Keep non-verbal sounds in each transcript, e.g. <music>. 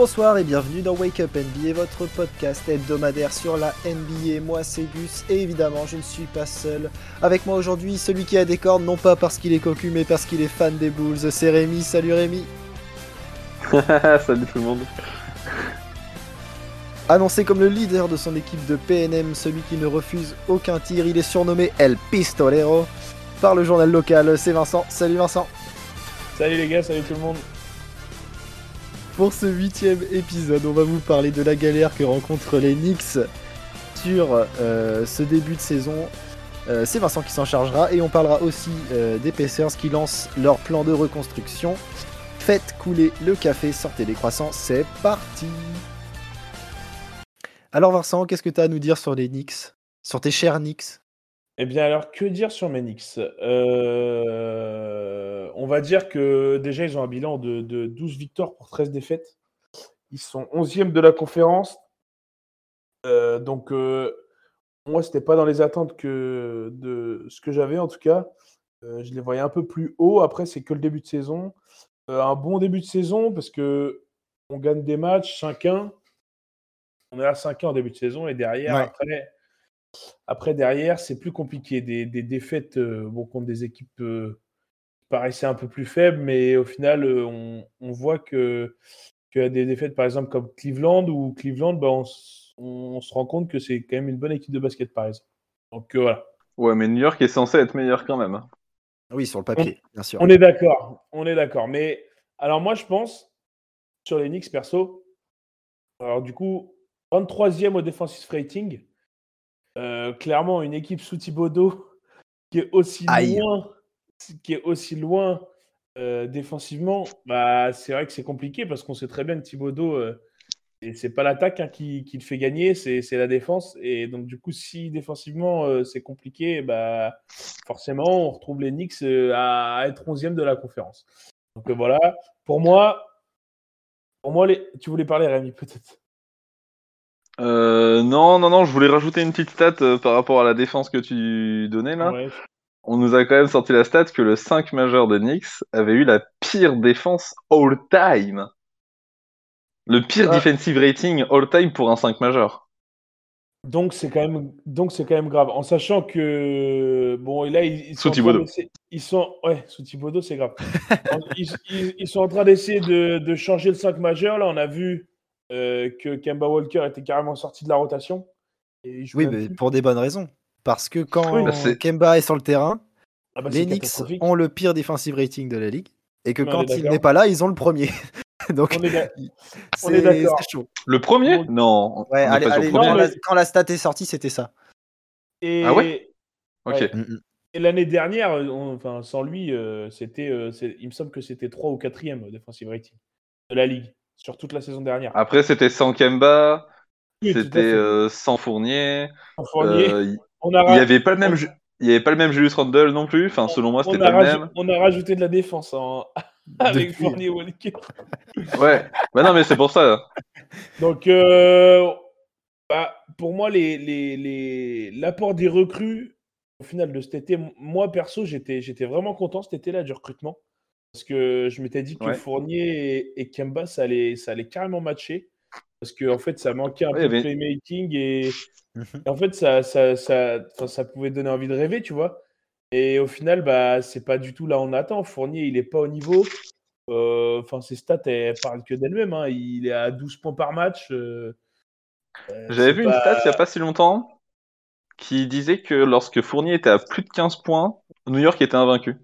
Bonsoir et bienvenue dans Wake Up NBA, votre podcast hebdomadaire sur la NBA. Moi c'est Gus et évidemment je ne suis pas seul. Avec moi aujourd'hui celui qui a des cornes, non pas parce qu'il est cocu mais parce qu'il est fan des Bulls, c'est Rémi. Salut Rémi. <laughs> Salut tout le monde. <laughs> Annoncé comme le leader de son équipe de PNM, celui qui ne refuse aucun tir, il est surnommé El Pistolero par le journal local, c'est Vincent. Salut Vincent. Salut les gars, salut tout le monde. Pour ce huitième épisode, on va vous parler de la galère que rencontrent les Knicks sur euh, ce début de saison. Euh, c'est Vincent qui s'en chargera et on parlera aussi euh, des Pacers qui lancent leur plan de reconstruction. Faites couler le café, sortez les croissants, c'est parti Alors Vincent, qu'est-ce que tu as à nous dire sur les Knicks? Sur tes chers Knicks? Eh bien alors, que dire sur Knicks Euh, On va dire que déjà, ils ont un bilan de, de 12 victoires pour 13 défaites. Ils sont 11e de la conférence. Euh, donc, euh, moi, c'était pas dans les attentes que de ce que j'avais en tout cas. Je les voyais un peu plus haut. Après, c'est que le début de saison. Un bon début de saison parce que on gagne des matchs 5-1. On est à 5-1 en début de saison et derrière, Ouais. après, après, derrière, c'est plus compliqué. Des, des défaites euh, bon, contre des équipes euh, qui paraissaient un peu plus faibles, mais au final, euh, on, on voit que qu'il y a des défaites, par exemple, comme Cleveland, ou Cleveland, bah, on, se rend compte que c'est quand même une bonne équipe de basket, par exemple. Donc euh, voilà. Ouais, mais New York est censé être meilleur quand même. hein. Oui, sur le papier, bien sûr. On est d'accord, on est d'accord. Mais alors moi, je pense sur les Knicks perso. Alors du coup, 23e au defensive rating. Euh, clairement, une équipe sous Thibodeau qui est aussi Aïe. loin, qui est aussi loin euh, défensivement. Bah, c'est vrai que c'est compliqué parce qu'on sait très bien que Thibodeau, euh, et c'est pas l'attaque hein, qui, qui le fait gagner, c'est la défense. Et donc du coup, si défensivement euh, c'est compliqué, bah forcément, on retrouve les Knicks à, être 11e de la conférence. Donc voilà, pour moi, pour moi les... tu voulais parler, Rémi, peut-être? Euh, non, non, non, je voulais rajouter une petite stat euh, par rapport à la défense que tu donnais là. Ouais. On nous a quand même sorti la stat que le 5 majeur de Knicks avait eu la pire défense all time. Le pire Ah. defensive rating all time pour un 5 majeur. Donc c'est quand même, donc c'est quand même grave, en sachant que bon, et là ils, ils sont ils sont, ouais, sous Thibodeau, c'est grave. <laughs> ils, ils- ils sont en train d'essayer de, de changer le 5 majeur. Là, on a vu euh, que Kemba Walker était carrément sorti de la rotation. Et Oui, mais plus. pour des bonnes raisons. Parce que quand Oui, bah, Kemba est sur le terrain, Ah bah, les Knicks ont le pire defensive rating de la ligue. Et que quand il n'est pas là, ils ont le premier. <laughs> Donc, On est on chaud. Le premier? Non, Ouais, allez, quand, premier. non, la, mais- quand la stat est sortie, c'était ça. Et, Ah ouais? Ok. ouais. Mm, mm. et l'année dernière, on- enfin, sans lui, euh, c'était, euh, il me semble que c'était 3 ou 4e au defensive rating de la ligue sur toute la saison dernière. Après, c'était sans Kemba, Oui, c'était euh, sans Fournier. Fournier, euh, <laughs> on a Il n'y avait pas le même, il avait pas le même Julius Randle non plus. Enfin, selon moi, on, c'était a pas le même. on a rajouté de la défense en- <laughs> avec Depuis. Fournier Walker. Ouais. Bah non, mais c'est pour ça. <laughs> Donc, euh, bah, pour moi, les, les, les- l'apport des recrues, au final de cet été, moi perso, j'étais, j'étais vraiment content cet été-là du recrutement. Parce que je m'étais dit que Ouais. Fournier et, et Kemba, ça allait, ça allait carrément matcher. Parce qu'en en fait, ça manquait un Ouais, peu de mais- playmaking et, Mhm. et en fait, ça, ça, ça, pouvait donner envie de rêver, tu vois. Et au final, bah, c'est pas du tout là où on attend. Fournier, il est pas au niveau. Euh, Enfin, ses stats, elles parlent que d'elles-mêmes. hein. Il est à 12 points par match. euh, euh, J'avais vu une stat il n'y a pas si longtemps qui disait que lorsque Fournier était à plus de 15 points, New York était invaincu.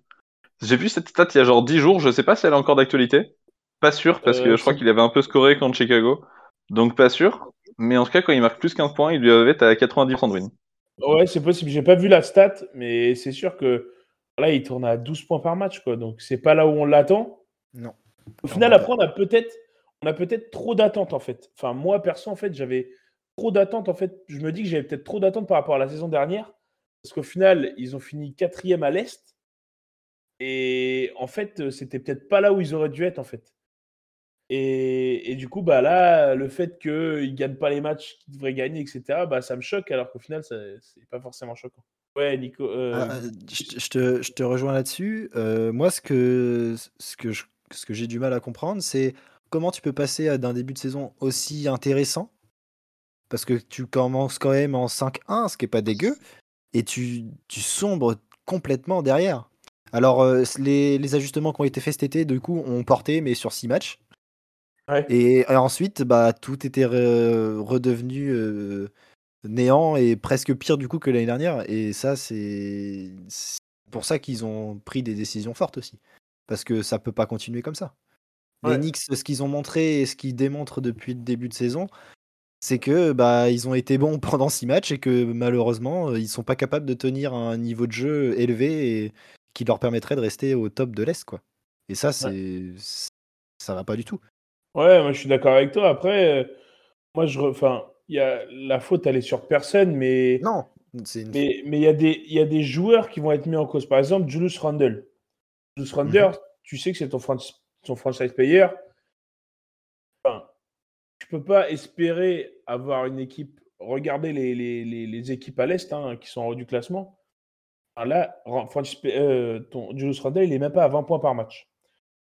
J'ai vu cette stat il y a genre 10 jours, je sais pas si elle est encore d'actualité. Pas sûr, parce que Euh, je crois qu'il avait un peu scoré contre Chicago. Donc pas sûr. Mais en tout cas, quand il marque plus 15 points, il lui avait à 90% de win. Ouais, c'est possible. J'ai pas vu la stat, mais c'est sûr que là, il tourne à 12 points par match, quoi. Donc, c'est pas là où on l'attend. Non. Au final, Non, après, on a peut-être, on a peut-être trop d'attentes, en fait. Enfin, moi, perso, en fait, j'avais trop d'attentes. En fait, je me dis que j'avais peut-être trop d'attentes par rapport à la saison dernière. Parce qu'au final, ils ont fini quatrième à l'Est. Et en fait, euh, c'était peut-être pas là où ils auraient dû être, en fait. Et, et du coup, bah là, le fait qu'ils ne gagnent pas les matchs qu'ils devraient gagner, etc., bah, ça me choque, alors qu'au final, c'est pas forcément choquant. Ouais, Nico. euh, Ah, euh, je, je te, je te rejoins là-dessus. Euh, moi, ce que, ce que je- ce que j'ai du mal à comprendre, c'est comment tu peux passer d'un début de saison aussi intéressant Parce que tu commences quand même en 5-1, ce qui est pas dégueu, et tu, tu sombres complètement derrière. Alors, les, les, ajustements qui ont été faits cet été, du coup, ont porté, mais sur 6 matchs. Et, ensuite, bah, tout était redevenu néant et presque pire du coup que l'année dernière. Et ça, c'est pour ça qu'ils ont pris des décisions fortes aussi. Parce que ça peut pas continuer comme ça. Les Knicks, ce qu'ils ont montré et ce qu'ils démontrent depuis le début de saison, c'est que bah ils ont été bons <laughs> pendant six matchs et que malheureusement ils sont pas capables de tenir un niveau de jeu élevé et qui leur permettrait de rester au top de l'Est quoi. Et ça c'est ça va pas du tout. Ouais, moi je suis d'accord avec toi. Après, euh, moi je, enfin, il y a la faute, elle est sur personne, mais non, mais mais il y a des il y a des joueurs qui vont être mis en cause. Par exemple, Julius Randle. Julius Randle, mhm. tu sais que c'est ton, ton franchise player. Enfin, tu peux pas espérer avoir une équipe. Regardez les, les, les, équipes à l'est hein, qui sont en haut du classement. Là, euh, ton Julius Randle, il est même pas à 20 points par match.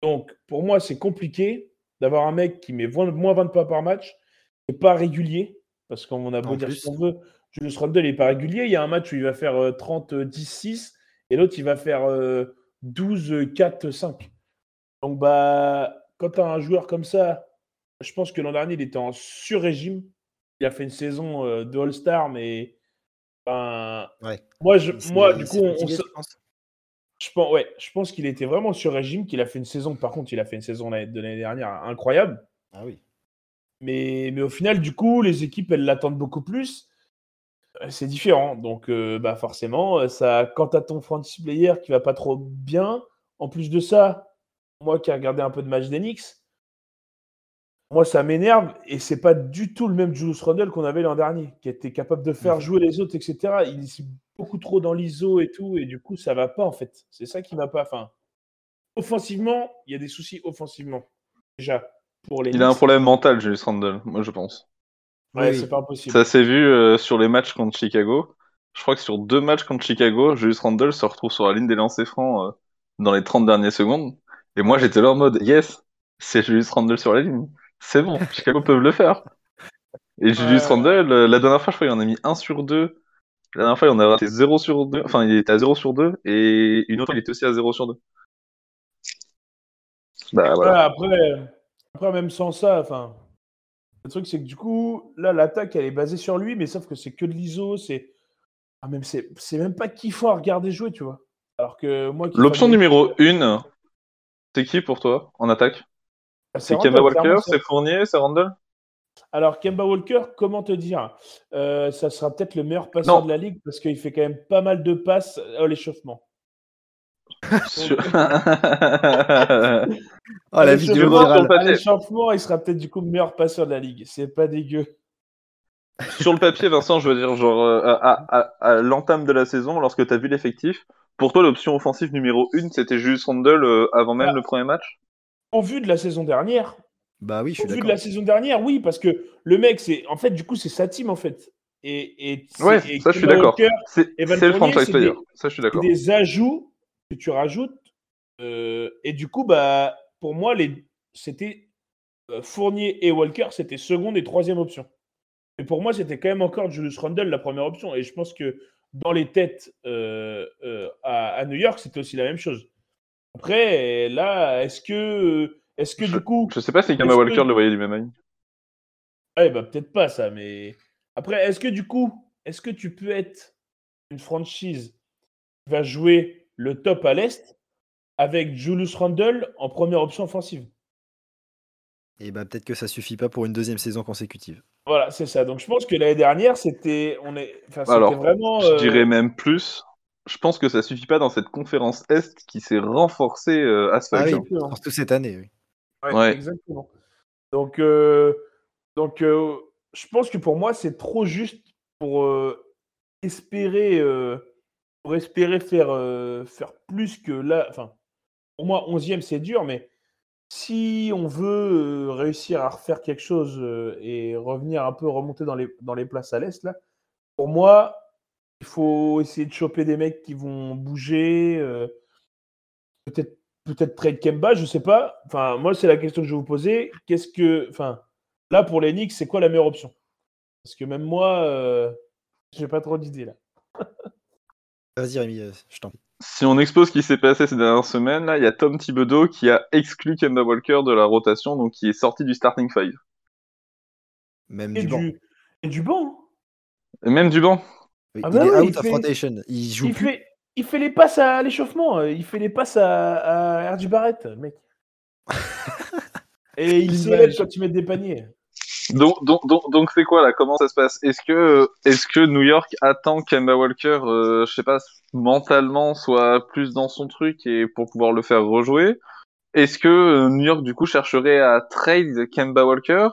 Donc, pour moi, c'est compliqué d'avoir un mec qui met moins 20 points par match, et pas régulier, parce qu'on a beau dire ce qu'on veut, Julius Randle n'est pas régulier. Il y a un match où il va faire 30, 10, 6, et l'autre, il va faire 12, 4, 5. Donc, bah, quand tu as un joueur comme ça, je pense que l'an dernier, il était en sur-régime. Il a fait une saison euh, de All-Star, mais. Ben, Moi, je, moi du coup, on, je pense, ouais, je pense qu'il était vraiment sur régime, qu'il a fait une saison. Par contre, il a fait une saison de l'année dernière incroyable. Ah oui. Mais, mais au final, du coup, les équipes, elles l'attendent beaucoup plus. Euh, c'est différent. Donc, euh, bah forcément, euh, ça, quand as ton franchise player qui va pas trop bien, en plus de ça, moi qui ai regardé un peu de match d'Enix, moi, ça m'énerve et c'est pas du tout le même Julius Randle qu'on avait l'an dernier, qui était capable de faire jouer les autres, etc. Il est beaucoup trop dans l'ISO et tout, et du coup, ça va pas en fait. C'est ça qui va pas. Enfin, offensivement, il y a des soucis offensivement. Déjà, pour les. Il a un problème mental, Julius Randle, moi je pense. Ouais, c'est pas possible. Ça s'est vu euh, sur les matchs contre Chicago. Je crois que sur deux matchs contre Chicago, Julius Randle se retrouve sur la ligne des lancers francs euh, dans les 30 dernières secondes. Et moi, j'étais là en mode, yes, c'est Julius Randle sur la ligne. C'est bon, Chicago peuvent le faire. Et Julius Randle, euh, la dernière fois, je crois qu'il en a mis 1 sur 2. La dernière fois, il en a raté 0 sur 2. Enfin, il était à 0 sur 2. Et une autre, il était aussi à 0 sur 2. Bah, voilà. après, après, même sans ça, enfin, le truc, c'est que du coup, là, l'attaque, elle est basée sur lui, mais sauf que c'est que de l'ISO. C'est ah, même, c'est même pas kiffant à regarder jouer, tu vois. Alors que moi. L'option numéro 1, c'est qui pour toi en attaque? C'est Kemba Walker, c'est Fournier, c'est Randall? Alors, Kemba Walker, comment te dire? Euh, Ça sera peut-être le meilleur passeur de la ligue parce qu'il fait quand même pas mal de passes à l'échauffement. <laughs> <laughs> oh, la vidéo À l'échauffement, il sera peut-être du coup le meilleur passeur de la ligue. C'est pas dégueu. Sur le papier, Vincent, je veux dire, genre, euh, à, l'entame de la saison, lorsque tu as vu l'effectif, pour toi, l'option offensive numéro 1, c'était juste Randall euh, avant même ah. le premier match? Au vu de la saison dernière. Bah oui, je suis Au vu de la saison dernière, oui, parce que le mec, c'est en fait, du coup, c'est sa team en fait. Et, et ouais, ça, je suis d'accord. C'est le franchise player. Ça, je suis d'accord. Des ajouts que tu rajoutes. Euh, et du coup, bah, pour moi, les... c'était euh, Fournier et Walker, c'était seconde et troisième option. Et pour moi, c'était quand même encore Julius Randle la première option. Et je pense que dans les têtes euh, à, à, New York, c'était aussi la même chose. Après, là, est-ce que, est-ce que du coup. Je sais pas si Kemba Walker le voyait du même œil. Ouais, bah peut-être pas ça, mais. Après, est-ce que du coup, est-ce que tu peux être une franchise qui va jouer le top à l'Est avec Julius Randle en première option offensive? Et bah peut-être que ça suffit pas pour une deuxième saison consécutive. Voilà, c'est ça. Donc je pense que l'année dernière, c'était. On est... Enfin, Alors, vraiment. Je dirais euh, même plus je pense que ça suffit pas dans cette conférence Est qui s'est renforcée euh, à ce ah oui, surtout cette année. Oui. Ouais, Exactement. Donc, euh, donc euh, je pense que pour moi, c'est trop juste pour espérer, pour espérer faire, faire plus que là. Enfin, pour moi, 11e, c'est dur, mais si on veut réussir à refaire quelque chose et revenir un peu remonter dans les, dans les places à l'Est, là, pour moi, il faut essayer de choper des mecs qui vont bouger. Euh, peut-être peut-être trade Kemba, je sais pas. Enfin, moi, c'est la question que je vais vous poser. Qu'est-ce que. Enfin, là, pour les Knicks, c'est quoi la meilleure option? Parce que même moi, euh, j'ai pas trop d'idées là. <laughs> Vas-y, Rémi, euh, je t'en prie. Si on expose ce qui s'est passé ces dernières semaines, là, il y a Tom Thibodeau qui a exclu Kemba Walker de la rotation, donc qui est sorti du starting five. Même Et du banc. du, et du banc. Et même du banc. Ah il bah est oui, out il of fait- rotation. Il joue Il plus. fait, il fait les passes à l'échauffement. euh, Il fait les passes à, à RJ Barrett, mec. <laughs> Et il se lève quand tu mets des paniers. Donc, donc, donc, donc c'est quoi là? Comment ça se passe? Est-ce que, est-ce que New York attend Kemba Walker, euh, je sais pas, mentalement soit plus dans son truc et pour pouvoir le faire rejouer? Est-ce que euh, New York du coup chercherait à trade Kemba Walker?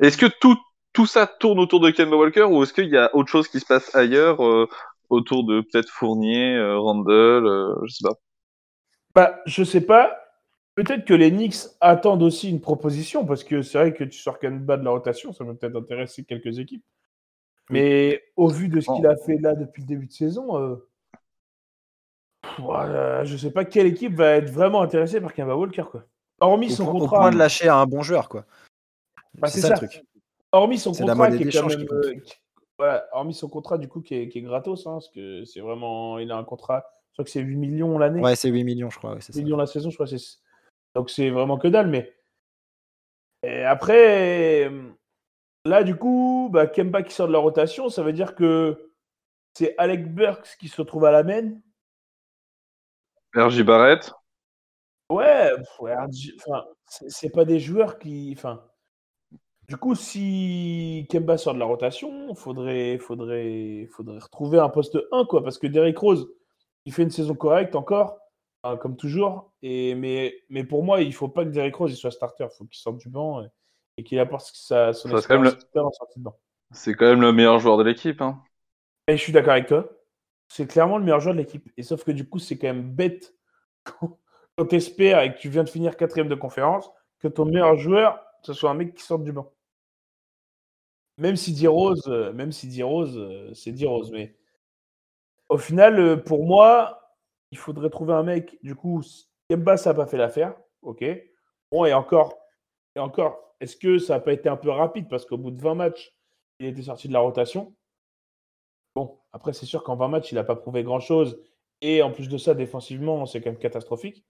Est-ce que tout tout ça tourne autour de Kemba Walker ou est-ce qu'il y a autre chose qui se passe ailleurs euh, autour de peut-être Fournier, euh, Randle, euh, je sais pas. Bah, je sais pas. Peut-être que les Knicks attendent aussi une proposition, parce que c'est vrai que tu sors Kemba de la rotation, ça peut peut-être intéresser quelques équipes. Mais au vu de ce qu'il a fait là depuis le début de saison, euh... voilà, je sais pas quelle équipe va être vraiment intéressée par Kemba Walker. Quoi. Hormis Au, son point- au contrat. point de lâcher à un bon joueur, quoi. Bah, c'est c'est ça, ça. le truc. Hormis son contrat monnaie qui est quand d'échange même. qui compte. euh, qui- voilà, hormis son contrat du coup qui est, qui est gratos, hein, parce que c'est vraiment. Il a un contrat, je crois que c'est 8 millions l'année. Ouais, c'est 8 millions, je crois. ouais, c'est ça. millions la saison, je crois. Donc c'est vraiment que dalle. Mais Et après, euh, là du coup, bah, Kemba qui sort de la rotation, ça veut dire que c'est Alec Burks qui se retrouve à la main. RJ Barrett. Ouais, ouais, RJ enfin, c'est c'est pas des joueurs qui. Enfin, du coup, si Kemba sort de la rotation, faudrait, faudrait, faudrait retrouver un poste 1, quoi. Parce que Derrick Rose, il fait une saison correcte encore, hein, comme toujours. Et, mais, mais pour moi, il faut pas que Derrick Rose il soit starter. Il faut qu'il sorte du banc et, et qu'il apporte sa, son Ça, expérience en sortie de banc. C'est quand même le meilleur joueur de l'équipe. Hein. Et je suis d'accord avec toi. C'est clairement le meilleur joueur de l'équipe. Et sauf que du coup, c'est quand même bête quand, quand tu espères et que tu viens de finir quatrième de conférence que ton meilleur joueur, ce soit un mec qui sorte du banc. Même si dit Rose, euh, même si dit Rose, euh, c'est dit Rose. Mais au final, euh, pour moi, il faudrait trouver un mec. Du coup, Kemba, ça n'a pas fait l'affaire. Ok. Bon, et encore, et encore, est-ce que ça n'a pas été un peu rapide? Parce qu'au bout de 20 matchs, il était sorti de la rotation Bon, après, c'est sûr qu'en 20 matchs, il n'a pas prouvé grand-chose. Et en plus de ça, défensivement, c'est quand même catastrophique.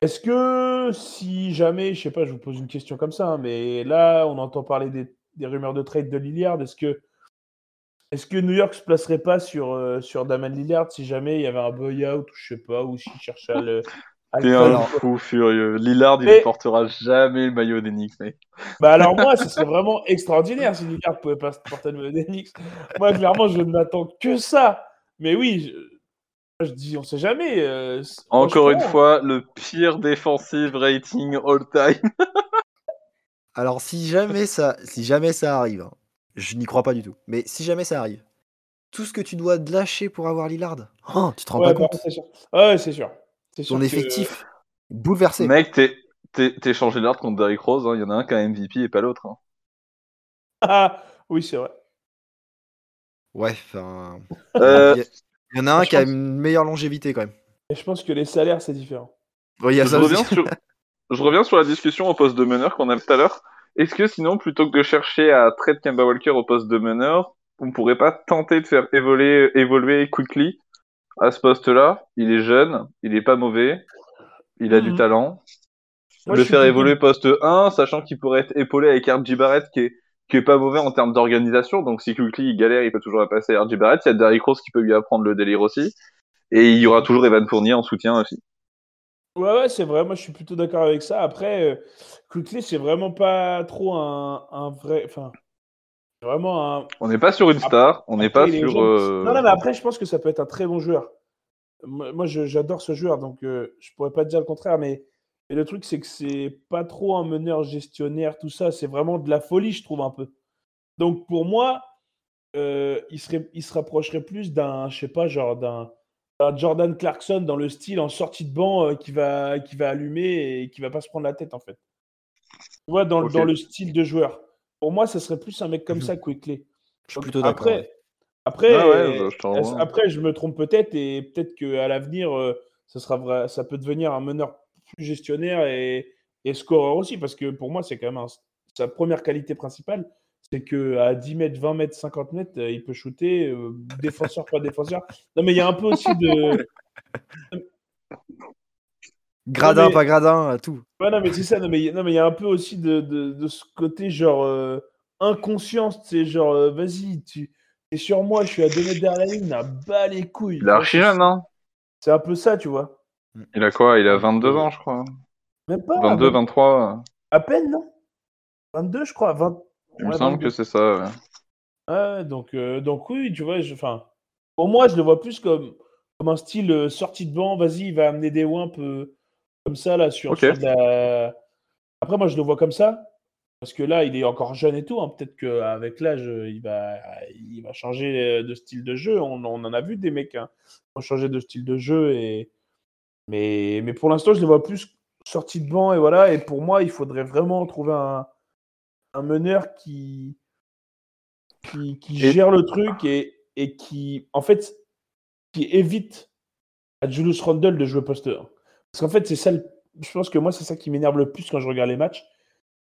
Est-ce que si jamais, je sais pas, je vous pose une question comme ça, hein, mais là, on entend parler des, des rumeurs de trade de Lillard. Est-ce que, est que New York se placerait pas sur, euh, sur Damon Lillard si jamais il y avait un buyout ou je sais pas, ou s'il cherchait à le. T'es un fou furieux. Lillard, il ne portera jamais le maillot des Knicks, mec. Bah alors moi, ce serait vraiment extraordinaire si Lillard pouvait pas porter le maillot des Knicks. Moi, clairement, je n'attends que ça. Mais oui, je, je dis, on sait jamais. euh, Encore une fois, le pire defensive rating all time. <laughs> Alors, si jamais ça, si jamais ça arrive, hein, je n'y crois pas du tout, mais si jamais ça arrive, tout ce que tu dois lâcher pour avoir Lillard, oh, tu te rends Ouais, pas par compte sûr. Ah Ouais, c'est sûr. Ton que- effectif bouleversé. Mec, t'es, t'es, t'es changé Lillard contre Derrick Rose. hein. Il y en a un qui a MVP et pas l'autre. hein. Ah, oui, c'est vrai. Ouais, enfin. Euh, Il y, en a un je qui a une meilleure longévité quand même. Et je pense que les salaires, c'est différent. Ouais, il y a je, ça reviens aussi. sur, <laughs> je reviens sur la discussion au poste de meneur qu'on a tout à l'heure. Est-ce que sinon, plutôt que de chercher à trade Kemba Walker au poste de meneur, on pourrait pas tenter de faire évoluer, évoluer Quickly à ce poste-là? Il est jeune, il est pas mauvais, il a du Mhm. talent. Moi, le faire évoluer poste 1, sachant qu'il pourrait être épaulé avec RJ Barrett qui est, qui est pas mauvais en termes d'organisation. Donc si Quickly il galère, il peut toujours la passer à RJ Barrett. Il y a Derrick Rose qui peut lui apprendre le délire aussi. Et il y aura toujours Evan Fournier en soutien aussi. Ouais, ouais, c'est vrai. Moi, je suis plutôt d'accord avec ça. Après, euh, Quickly, c'est vraiment pas trop un, un vrai. Enfin, c'est vraiment un. On n'est pas sur une star, on n'est pas sur. euh, Non, non, mais après, je pense que ça peut être un très bon joueur. Moi, j'adore ce joueur, donc euh, je pourrais pas te dire le contraire, mais, mais le truc, c'est que c'est pas trop un meneur gestionnaire, tout ça. C'est vraiment de la folie, je trouve, un peu. Donc, pour moi, euh, il, serait, il se rapprocherait plus d'un, je sais pas, genre d'un Jordan Clarkson dans le style en sortie de banc euh, qui, va, qui va allumer et qui va pas se prendre la tête, en fait. Tu vois, dans, dans le style de joueur. Pour moi, ça serait plus un mec comme ça, Quickly. Je suis Donc, plutôt d'accord. Après, ouais. après, Ah ouais, bah, je après, je me trompe peut-être et peut-être qu'à l'avenir, euh, ça, sera vrai, ça peut devenir un meneur plus gestionnaire et, et scoreur aussi, parce que pour moi, c'est quand même un- sa première qualité principale, c'est que à 10 mètres, 20 mètres, 50 mètres, euh, il peut shooter, euh, défenseur, pas défenseur. Non, mais il y a un peu aussi de. <laughs> Gradin, mais- pas gradin, tout. Ouais, non, mais c'est ça, non, mais il y a- non, mais il y a un peu aussi de, de, de ce côté, genre, euh, inconscience, tu sais, genre, euh, vas-y, tu es sur moi, je suis à 2 mètres derrière la ligne, à bas les couilles. Il est archi jeune, hein C'est un peu ça, tu vois. Il a quoi? Il a 22 ans, je crois. Même pas. 22, même- 23. À peine, non? 22, je crois. 20... Il me semble 22. que c'est ça. ouais. Donc, euh, donc oui, tu vois, je, pour moi, je le vois plus comme, comme un style euh, sortie de banc, vas-y, il va amener des wimps euh, comme ça, là, sur, la... Après, moi, je le vois comme ça, parce que là, il est encore jeune et tout, hein, peut-être qu'avec l'âge, euh, il va, il va changer euh, de style de jeu, on, on en a vu des mecs hein, qui ont changé de style de jeu, et... mais, mais pour l'instant, je le vois plus sorti de banc, et voilà, et pour moi, il faudrait vraiment trouver un, un meneur qui qui, qui Et- gère le truc et, et qui, en fait, qui évite à Julius Randle de jouer poste 1. Parce qu'en fait, c'est ça, le- je pense que moi, c'est ça qui m'énerve le plus quand je regarde les matchs.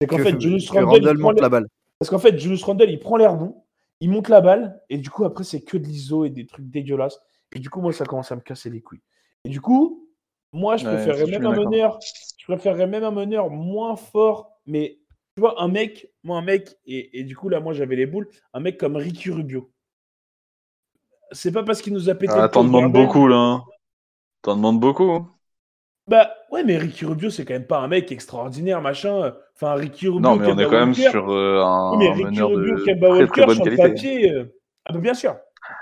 C'est qu'en Que- fait, Julius Randle, Randle monte la balle. parce qu'en fait, Julius Randle, il prend l'air bon, il monte la balle, et du coup, après, c'est que de l'ISO et des trucs dégueulasses. Et du coup, moi, ça commence à me casser les couilles. Et du coup, moi, je Ouais, préférerais même un meneur, je préférerais même un meneur moins fort, mais tu vois, un mec, moi, un mec, et, et du coup, là, moi, j'avais les boules, un mec comme Ricky Rubio. C'est pas parce qu'il nous a pété. Ah, le t'en demandes beaucoup, là. hein. T'en demandes beaucoup. hein. Bah ouais, mais Ricky Rubio, c'est quand même pas un mec extraordinaire, machin. Enfin, Ricky Rubio, Non, mais on Kemba est quand même sur euh, un, Oui, mais Ricky Rubio, de Kemba très Walker, très bonne sur le papier. euh, Ah, bah, bien sûr.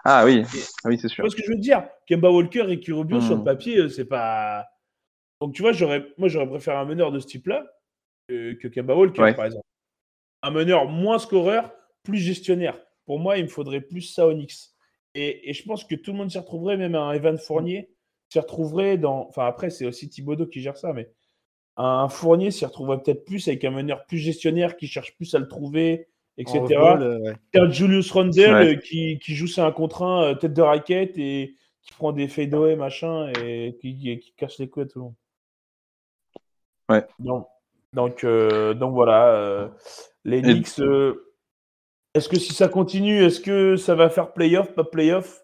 Ah oui, ah oui c'est Tu sûr. vois ce que je veux dire? Kemba Walker, Ricky Rubio, sur le Mhm. papier, euh, c'est pas. Donc, tu vois, j'aurais, moi, j'aurais préféré un meneur de ce type-là que, que Kemba Walker, Ouais. par exemple. Un meneur moins scoreur, plus gestionnaire. Pour moi, il me faudrait plus ça au Knicks. Et, et je pense que tout le monde s'y retrouverait, même un Evan Fournier s'y retrouverait dans. Enfin, après, c'est aussi Thibodeau qui gère ça, mais un Fournier s'y retrouverait peut-être plus avec un meneur plus gestionnaire qui cherche plus à le trouver, etc. Euh, ouais. Julius Randle Ouais. euh, qui, qui joue c'est un contre un, euh, tête de raquette et qui prend des fadeaway machin et qui, qui, qui casse les couilles à tout le monde. Ouais. Donc, donc, euh, donc voilà. euh, les Knicks, euh, est-ce que si ça continue, est-ce que ça va faire playoff, pas playoff?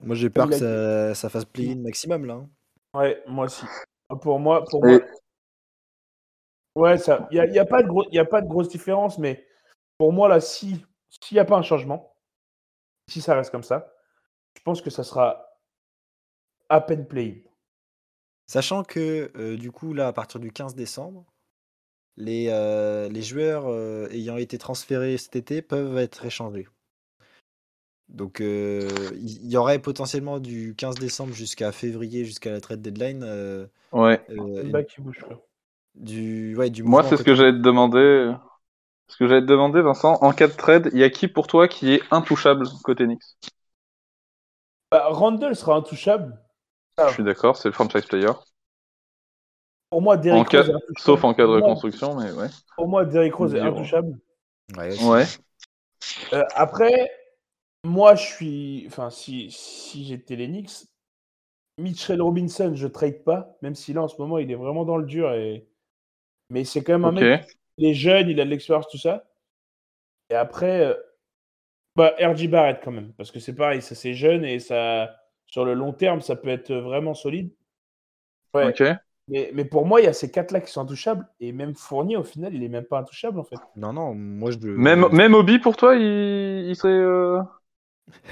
Moi, j'ai peur que ça, ça fasse play-in maximum, là. hein. Ouais, moi aussi. Pour moi, pour moi. Ouais, ça. Il n'y a, y a, pas de gros- y a pas de grosse différence, mais pour moi, là, si s'il n'y a pas un changement, si ça reste comme ça, je pense que ça sera à peine play. Sachant que, euh, du coup, là, à partir du 15 décembre, les, euh, les joueurs euh, ayant été transférés cet été peuvent être échangés. Donc, euh, il y aurait potentiellement du 15 décembre jusqu'à février, jusqu'à la trade deadline, euh, Ouais. euh, qui bouge. du, ouais, du Moi, c'est ce que j'allais te demander. Ce que j'allais te demander, Vincent, en cas de trade, il y a qui pour toi qui est intouchable côté Knicks? Bah, Randall sera intouchable. Je suis d'accord, c'est le franchise player. Pour moi, Derrick En cas- Rose est intouchable. Sauf en cas de reconstruction, mais ouais. Pour moi, Derrick Rose est intouchable. Ouais, Ouais. Euh, après, moi, je suis. Enfin, si, si j'étais les Knicks, Mitchell Robinson, je trade pas, même si là, en ce moment, il est vraiment dans le dur. Et... Mais c'est quand même un Ok. mec, il est jeune, il a de l'expérience, tout ça. Et après, euh, bah, RJ Barrett quand même, parce que c'est pareil, ça c'est jeune et ça, sur le long terme, ça peut être vraiment solide. Ouais. Ok. Mais, mais pour moi, il y a ces quatre-là qui sont intouchables. Et même Fournier, au final, il est même pas intouchable, en fait. Non, non, moi je. Même, même Obi pour toi, il, il serait. euh,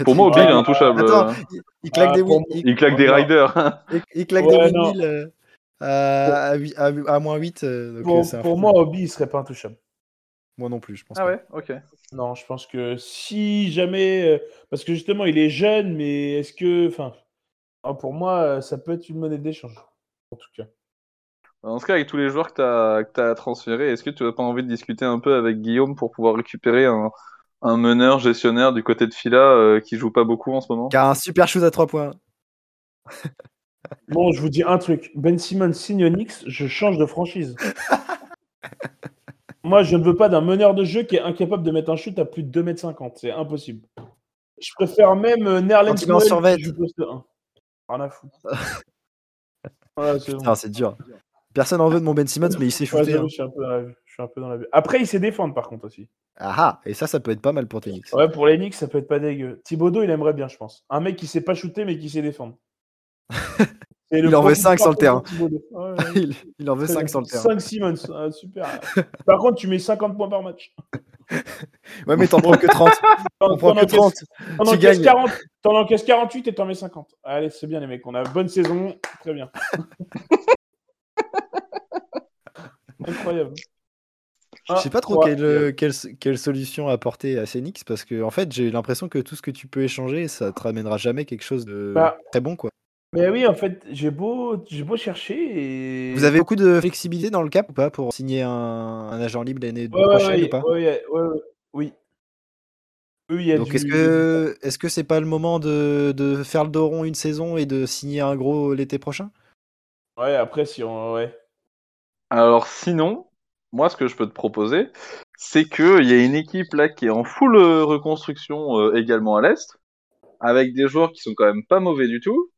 Pour moi, Obi, Ouais, il est intouchable. Attends, euh. il, il claque Ah, des pour il, Il claque des riders. il- il claque Ouais, des windmills, euh, à, à, moins 8. euh, donc, euh, Pour, moi, Obi, il serait pas intouchable. Moi non plus, je pense Ah pas. ouais, ok. Non, je pense que si jamais. Parce que justement, il est jeune, mais est-ce que. Enfin, ah, pour moi, ça peut être une monnaie d'échange. En tout cas. Dans ce cas, avec tous les joueurs que tu as, que transférés, est-ce que tu n'as pas envie de discuter un peu avec Guillaume pour pouvoir récupérer un, un meneur gestionnaire du côté de Fila euh, qui joue pas beaucoup en ce moment? Qui a un super shoot à 3 points. Bon, je vous dis un truc. Ben Simmons signe Onyx, je change de franchise. <laughs> Moi, je ne veux pas d'un meneur de jeu qui est incapable de mettre un shoot à plus de 2m50. C'est impossible. Je préfère même euh, Nerlens en survêt. qui joue poste 1. Rien à foutre. <laughs> Voilà, c'est bon. Putain, c'est dur. Personne en veut de mon Ben Simmons, mais il s'est Ouais, shooté. j'avoue, hein. je suis un peu dans la vue. Je suis un peu dans la vue. Après, il sait défendre par contre aussi. Ah ah, et ça, ça peut être pas mal pour tes Knicks. Ouais, pour les Knicks, ça peut être pas dégueu. Thibodeau, il aimerait bien, je pense. Un mec qui sait pas shooter, mais qui sait défendre. <laughs> Il en veut profil cinq sur le terrain. Ouais, ouais. <laughs> il, en veut 5 sur le terrain. 5 Simmons, ah, super. Par contre, tu mets 50 points par match. <laughs> Ouais, mais t'en prends que 30. T'en prends que 30. T'en tu encaisses gagnes. 40, t'en encaisses 48 et t'en mets 50. Allez, c'est bien les mecs, on a bonne saison, très bien. <laughs> Incroyable. Je sais pas trop Ouais. quelle, quelle, quelle solution apporter à Knicks parce que en fait j'ai l'impression que tout ce que tu peux échanger ça te ramènera jamais quelque chose de Bah, très bon quoi. Mais oui, en fait, j'ai beau, j'ai beau chercher et. Vous avez beaucoup de flexibilité dans le cap ou pas pour signer un, un agent libre l'année Ouais, prochaine ou pas? oui. Oui, y a Donc du- est-ce que est-ce que c'est pas le moment de, de faire le dos rond une saison et de signer un gros l'été prochain? Ouais, après, si on. Ouais. Alors sinon, moi ce que je peux te proposer, c'est que il y a une équipe là qui est en full euh, reconstruction euh, également à l'est, avec des joueurs qui sont quand même pas mauvais du tout.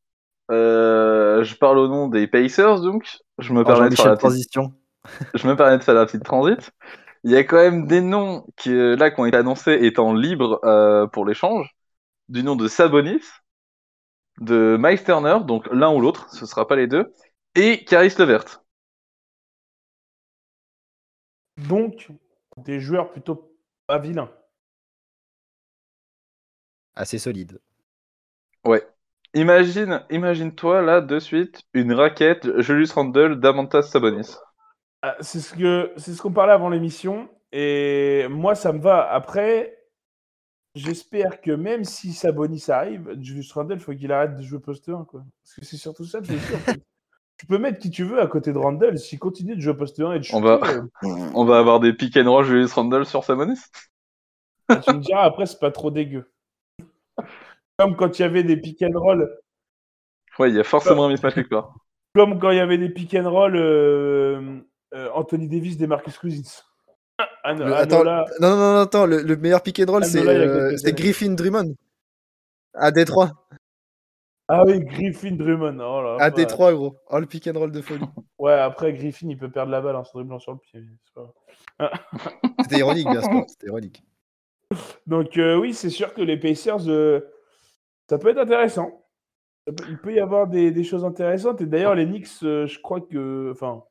Euh, je parle au nom des Pacers donc. Je me Oh, permets de faire la petite transition. <laughs> je me permets de faire la petite transit. Il y a quand même des noms qui, là, qui ont été annoncés étant libres euh, pour l'échange, du nom de Sabonis, de Miles Turner, donc l'un ou l'autre, ce sera pas les deux, et Caris Levert. Donc, des joueurs plutôt pas vilains. Assez solide. Ouais. Imagine, imagine-toi là de suite une raquette Julius Randle, Damantas Sabonis. Ah, C'est ce que c'est ce qu'on parlait avant l'émission et moi ça me va. Après, j'espère que même si Sabonis arrive, Julius Randle, faut qu'il arrête de jouer poste 1 quoi. Parce que c'est surtout ça le. Tu peux mettre qui tu veux à côté de Randle, s'il continue de jouer poste 1 et de On va- euh, <laughs> On va avoir des pick and roll Julius Randle sur Sabonis. tu me diras après c'est pas trop dégueu. Comme quand il y avait des pick and roll, Ouais, il y a forcément un mismatch quelque part. comme quand il y avait des pick and roll euh, euh, Anthony Davis des Marcus Cousins. Ah, non, ah, attends, non, non, non, non, attends, le, le meilleur pick and roll Ah, c'est euh. Griffin Drummond. À Détroit. Ah oui, Griffin Drummond. Oh là, À. Détroit, gros. Oh, le pick and roll de folie. <laughs> Ouais, après Griffin, il peut perdre la balle en se dribblant sur le pied. <laughs> C'était ironique, bien sûr. C'était ironique. Donc euh, oui, c'est sûr que les Pacers, euh, ça peut être intéressant. Il peut y avoir des, des choses intéressantes. Et d'ailleurs, les Knicks, euh, je crois que... Enfin,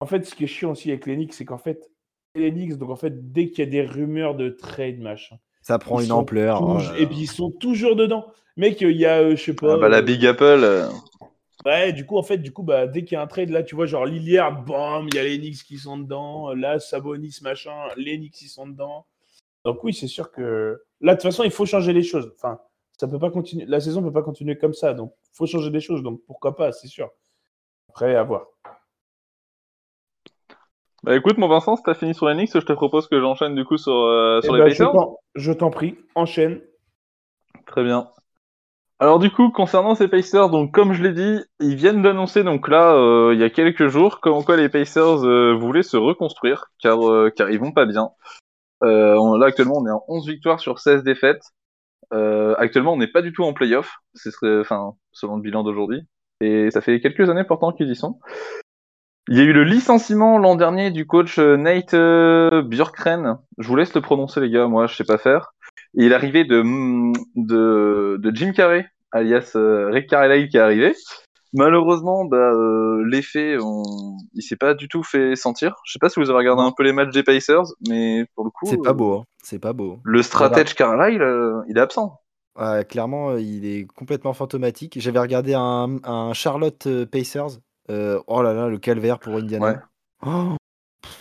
en fait, ce qui est chiant aussi avec les Knicks, c'est qu'en fait, les Knicks, donc en fait, dès qu'il y a des rumeurs de trade, machin, Ça prend ils une ampleur. oh et puis ils sont toujours dedans. Mec, il y a, euh, je sais pas... Ah bah, la euh, Big Apple. euh, Ouais, du coup, en fait, du coup, bah, dès qu'il y a un trade, là, tu vois, genre Lillard, bam, il y a les Knicks qui sont dedans. Là, Sabonis, machin, les Knicks, ils sont dedans. Donc oui, c'est sûr que là, de toute façon, il faut changer les choses. Enfin, ça peut pas continuer. La saison peut pas continuer comme ça. Donc, il faut changer des choses. Donc, pourquoi pas, c'est sûr. Après, à voir. Bah écoute, mon Vincent, si t'as fini sur les Knicks, je te propose que j'enchaîne du coup sur, euh, sur Eh les ben, Pacers. je t'en prie, enchaîne. Très bien. Alors du coup, concernant ces Pacers, donc comme je l'ai dit, ils viennent d'annoncer donc là, euh, il y a quelques jours, comme quoi les Pacers euh, voulaient se reconstruire, car euh, car ils vont pas bien. Euh, on- là actuellement, on est en 11 victoires sur 16 défaites. Euh, actuellement, on n'est pas du tout en playoff, ce serait, enfin, selon le bilan d'aujourd'hui. Et ça fait quelques années pourtant qu'ils y sont. Il y a eu le licenciement l'an dernier du coach euh, Nate euh, Bjorkren. Je vous laisse le prononcer les gars, moi je sais pas faire. Et l'arrivée de, de, de Jim Carrey, alias euh, Rick Carlisle qui est arrivé. Malheureusement, bah, euh, l'effet, on... il s'est pas du tout fait sentir. Je sais pas si vous avez regardé un peu les matchs des Pacers, mais pour le coup, C'est pas beau, hein. C'est pas beau. le stratège Carlisle, euh, il est absent. Clairement, il est complètement fantomatique. J'avais regardé un, un Charlotte Pacers. Euh, oh là là, le calvaire pour Indiana. Ouais. Oh,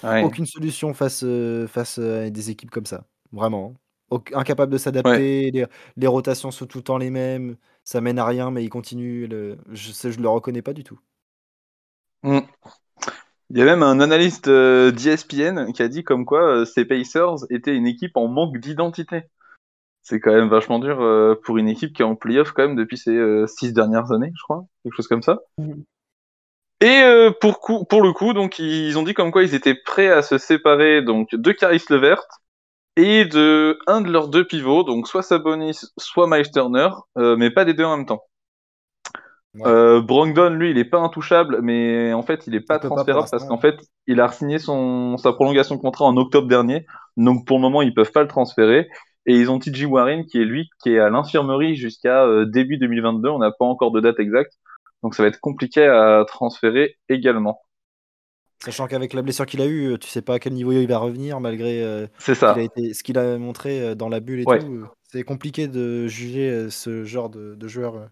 Ouais. aucune solution face, euh, face euh, à des équipes comme ça. Vraiment. Auc- incapable de s'adapter. Les, les rotations sont tout le temps les mêmes. Ça mène à rien, mais il continue. Le... Je je le reconnais pas du tout. Mm. Il y a même un analyste euh, d'ESPN qui a dit comme quoi ces Pacers étaient une équipe en manque d'identité. C'est quand même vachement dur pour une équipe qui est en playoff quand même depuis ces six dernières années, je crois, quelque chose comme ça. Mhm. Et euh, pour, coup, pour le coup, donc ils ont dit comme quoi ils étaient prêts à se séparer donc de Caris Levert et de un de leurs deux pivots, donc soit Sabonis, soit Miles Turner, euh, mais pas des deux en même temps. Ouais. Euh, Brogdon, lui, il est pas intouchable, mais en fait, il est pas Il transférable parce qu'en fait, il a signé son sa prolongation de contrat en octobre dernier. Donc pour le moment, ils peuvent pas le transférer. Et ils ont TJ Warren qui est lui qui est à l'infirmerie jusqu'à début 2022. On n'a pas encore de date exacte, donc ça va être compliqué à transférer également. Sachant qu'avec la blessure qu'il a eue, tu sais pas à quel niveau il va revenir malgré euh, qu'il a été, ce qu'il a montré euh, dans la bulle et Ouais. tout. C'est compliqué de juger euh, ce genre de, de joueur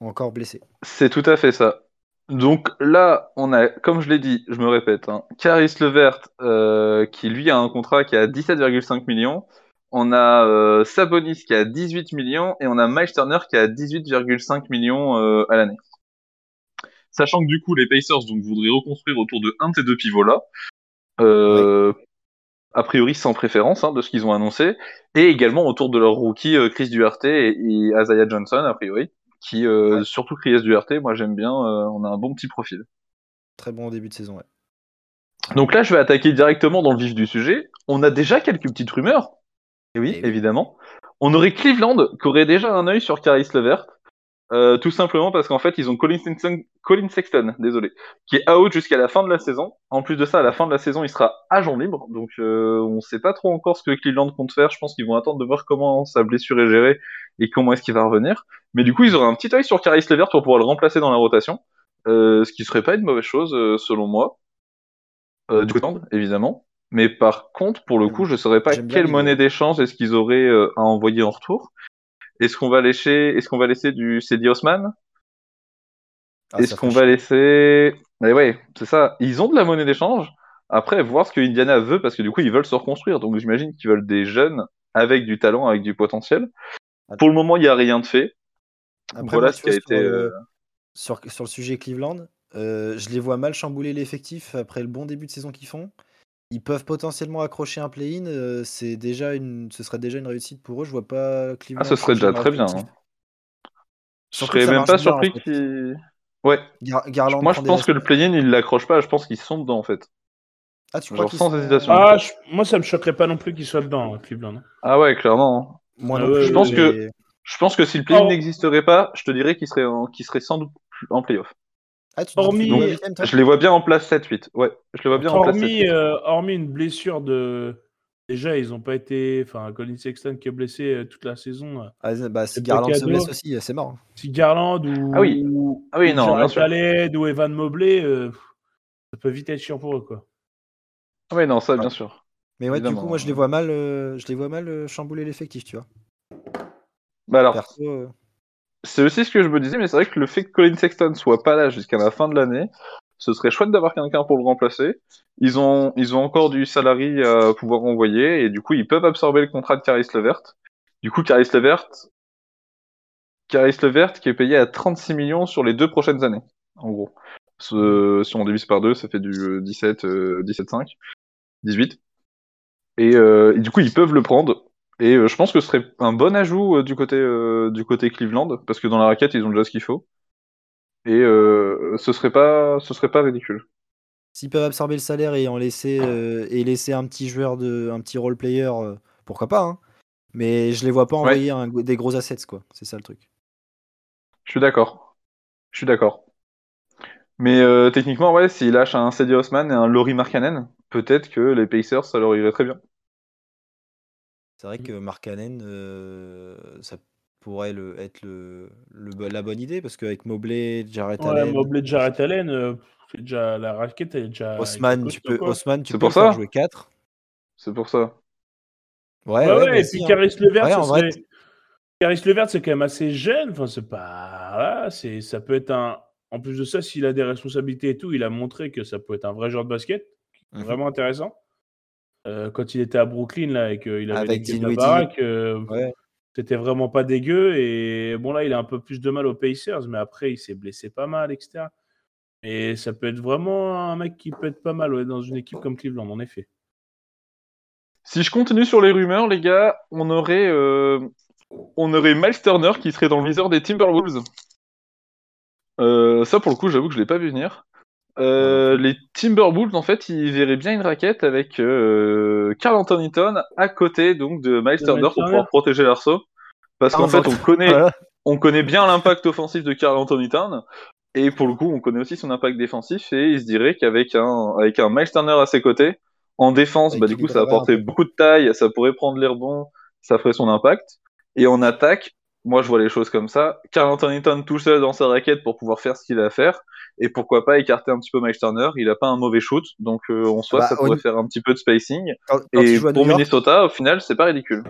encore blessé. C'est tout à fait ça. Donc là, on a, comme je l'ai dit, je me répète, hein, Caris Levert euh, qui lui a un contrat qui est à 17,5 millions. On a euh, Sabonis qui est à 18 millions et on a Miles Turner qui est à 18,5 millions à l'année. Sachant que du coup, les Pacers donc voudraient reconstruire autour de un de ces deux pivots là. Euh, A priori sans préférence hein, de ce qu'ils ont annoncé, et également autour de leur rookie euh, Chris Duarte et, et Isaiah Johnson a priori qui euh, Ouais. surtout Chris Duarte, moi j'aime bien, on a un bon petit profil. Très bon début de saison. Ouais. Donc là, je vais attaquer directement dans le vif du sujet. On a déjà quelques petites rumeurs. Et oui, Eh oui. évidemment. On aurait Cleveland qui aurait déjà un œil sur Caris Levert. Euh, tout simplement parce qu'en fait, ils ont Colin Sexton, Colin Sexton, désolé, qui est out jusqu'à la fin de la saison. En plus de ça, à la fin de la saison, il sera agent libre. Donc, euh, on sait pas trop encore ce que Cleveland compte faire. Je pense qu'ils vont attendre de voir comment sa blessure est gérée et comment est-ce qu'il va revenir. Mais du coup, ils auraient un petit œil sur Caris Levert pour pouvoir le remplacer dans la rotation. Euh, ce qui serait pas une mauvaise chose, euh, selon moi. Euh, du côté évidemment. Mais par contre, pour le coup, je ne saurais pas quelle monnaie d'échange est-ce qu'ils auraient à envoyer en retour. Est-ce qu'on va laisser, est-ce qu'on va laisser du Cedi Osman? Ah, Est-ce qu'on va laisser Mais ouais, c'est ça. Ils ont de la monnaie d'échange. Après, voir ce que Indiana veut, parce que du coup, ils veulent se reconstruire. Donc, j'imagine qu'ils veulent des jeunes avec du talent, avec du potentiel. Pour le moment, il n'y a rien de fait. Après, voilà ce qui a été. euh, euh, sur, sur le sujet Cleveland, euh, je les vois mal chambouler l'effectif après le bon début de saison qu'ils font. Ils peuvent potentiellement accrocher un play-in. euh, c'est déjà une, ce serait déjà une réussite pour eux. Je vois pas Cleveland. Ah, ce serait déjà très bien. hein. Je serais même pas surpris qu'ils. Ouais. Gar- Garland Moi, je pense que le play-in, ils l'accrochent pas. Je pense qu'ils sont dedans, en fait. Ah, tu crois genre qu'ils sans hésitation. Ah, je- moi, ça me choquerait pas non plus qu'il soit dedans, hein, Cleveland. Ah ouais, clairement. Moi Ah non ouais, plus. Je pense mais- que- Je pense que si le play-in Oh. n'existerait pas, je te dirais qu'il serait, en... qu'il serait sans doute plus- en play-off. Ah, tu Hormis- Donc, Je les vois bien en place 7-8. Ouais, je les vois bien en place 7-8. Hormis, euh, hormis une blessure de. Déjà, ils n'ont pas été. Enfin, Colin Sexton qui est blessé euh, toute la saison. euh, Ah, bah, si Garland se blesse aussi, c'est mort. Si Garland ou. Ah oui. Ah oui, ou non, ou Evan Mobley, euh, ça peut vite être chiant pour eux, quoi. Ah oui, non, ça, bien sûr. Mais ouais, du coup, moi, je les vois mal, euh, je les vois mal euh, chambouler l'effectif, tu vois. Bah alors, Perso, euh, c'est aussi ce que je me disais, mais c'est vrai que le fait que Colin Sexton soit pas là jusqu'à la fin de l'année, ce serait chouette d'avoir quelqu'un pour le remplacer. Ils ont, encore du salarié à pouvoir envoyer, et du coup, ils peuvent absorber le contrat de Caris Levert. Du coup, Caris Levert, qui est payé à 36 millions sur les deux prochaines années, en gros. Si on divise par deux, ça fait du euh, 17, euh, 17,5, 18. Et, euh, et du coup, ils peuvent le prendre. Et euh, je pense que ce serait un bon ajout euh, euh, du côté Cleveland, parce que dans la raquette, ils ont déjà ce qu'il faut. Et euh, ce serait pas ce serait pas ridicule. s'ils peuvent absorber le salaire et en laisser euh, et laisser un petit joueur de, un petit role player, euh, pourquoi pas. hein. Mais je les vois pas Ouais. envoyer un- des gros assets, quoi. C'est ça le truc. Je suis d'accord. Je suis d'accord. Mais techniquement, ouais, s'ils lâchent un Cedi Osman et un Laurie Markkanen, peut-être que les Pacers, ça leur irait très bien. C'est vrai que Mark Cannon, euh, ça pourrait le, être le, le- la bonne idée parce qu'avec Mobley, Jarrett Ouais, Allen, Mobley, Jarrett Allen, euh, c'est déjà, la raquette, est déjà. Osman, tu peux. Osman, tu peux pour ça. jouer 4. C'est pour ça. Ouais, Ouais, ouais, ouais, et puis hein. Caris Levert, Ouais, serait- Caris Levert, c'est quand même assez jeune. Enfin, c'est pas. Voilà, c'est, ça peut être un. En plus de ça, s'il a des responsabilités et tout, il a montré que ça peut être un vrai joueur de basket. Mhm. Vraiment intéressant. Euh, quand il était à Brooklyn, là, et qu'il avait Avec niqué la baraque, euh, Ouais. C'était vraiment pas dégueu. Et bon, là, il a un peu plus de mal aux Pacers, mais après, il s'est blessé pas mal, etc. Et ça peut être vraiment un mec qui peut être pas mal dans une équipe comme Cleveland, en effet. Si je continue sur les rumeurs, les gars, on aurait, euh, on Miles Turner qui serait dans le viseur des Timberwolves. Euh, ça, pour le coup, j'avoue que je l'ai pas vu venir. Euh, les Timberwolves, en fait, ils verraient bien une raquette avec euh, Carl Anthony Towns à côté donc de Miles Turner pour pouvoir protéger l'arceau. Parce qu'en fait, on on- connaît, <laughs> Voilà. on connaît bien l'impact offensif de Carl Anthony Town. Et pour le coup, on connaît aussi son impact défensif. Et il se dirait qu'avec un, avec un Miles Turner à ses côtés, en défense, bah, du coup, ça apporterait beaucoup de taille, ça pourrait prendre les rebonds, ça ferait son impact. Et en attaque, moi, je vois les choses comme ça. Carl Anthony Town tout seul dans sa raquette pour pouvoir faire ce qu'il a à faire. Et pourquoi pas écarter un petit peu Miles Turner. Il a pas un mauvais shoot. Donc, euh, en soi, Bah, ça on- pourrait faire un petit peu de spacing. Quand, quand il Et pour York, Minnesota, au final, c'est pas ridicule.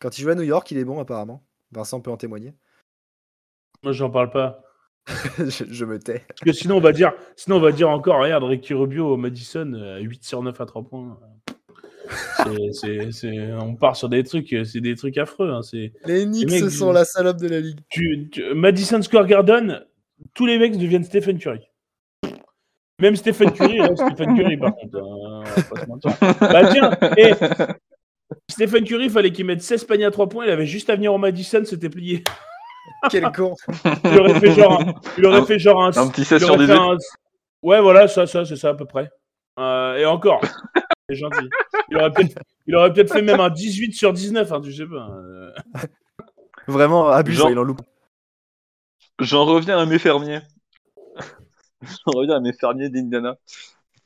quand il joue à New York, il est bon apparemment. Vincent peut en témoigner. Moi, j'en parle pas. <laughs> je, je me tais. Parce que sinon, on va dire, sinon, on va dire encore, regarde, Ricky Rubio, Madison, euh, 8 sur 9 à 3 points. C'est- <laughs> c'est- c'est- on part sur des trucs, euh, c'est des trucs affreux. hein, c'est- Les Knicks mecs, sont la salope de la ligue. tu, tu- Madison Square Garden, tous les mecs deviennent Stephen Curry. Même Stephen Curry reste <laughs> Stephen Curry, par contre. hein, on va pas se mentir. Bah tiens, et Stephen Curry, il fallait qu'il mette 16 paniers à 3 points, il avait juste à venir au Madison, c'était plié. Quel con. Il aurait fait genre un, il aurait Un- fait genre un, Un petit il 16 sur aurait fait 18. un- Ouais, voilà, ça, ça, c'est ça à peu près. Euh, et encore, c'est gentil. Il aurait peut-être il aurait peut-être fait même un 18 sur 19, hein, tu sais pas. euh. Vraiment, Genre- il en loupe. J'en reviens à mes fermiers. <laughs> J'en reviens à mes fermiers d'Indiana.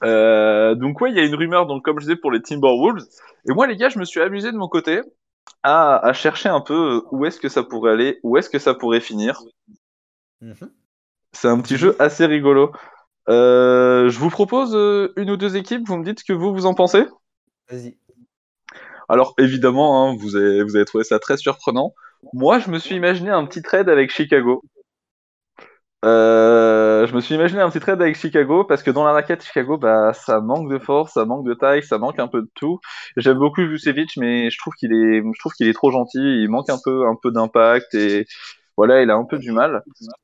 Euh, donc ouais, il y a une rumeur, donc comme je disais pour les Timberwolves. Et moi les gars, je me suis amusé de mon côté à, à chercher un peu où est-ce que ça pourrait aller, où est-ce que ça pourrait finir. Mhm. C'est un petit jeu assez rigolo. Euh, je vous propose euh, une ou deux équipes, vous me dites ce que vous vous en pensez. Vas-y. Alors évidemment, hein, vous, avez, vous avez trouvé ça très surprenant. Moi, je me suis imaginé un petit trade avec Chicago. Euh, je me suis imaginé un petit trade avec Chicago parce que dans la raquette Chicago, bah ça manque de force, ça manque de taille, ça manque un peu de tout. J'aime beaucoup Vucevic, mais je trouve qu'il est, je trouve qu'il est trop gentil. Il manque un peu, un peu d'impact et voilà, il a un peu du mal.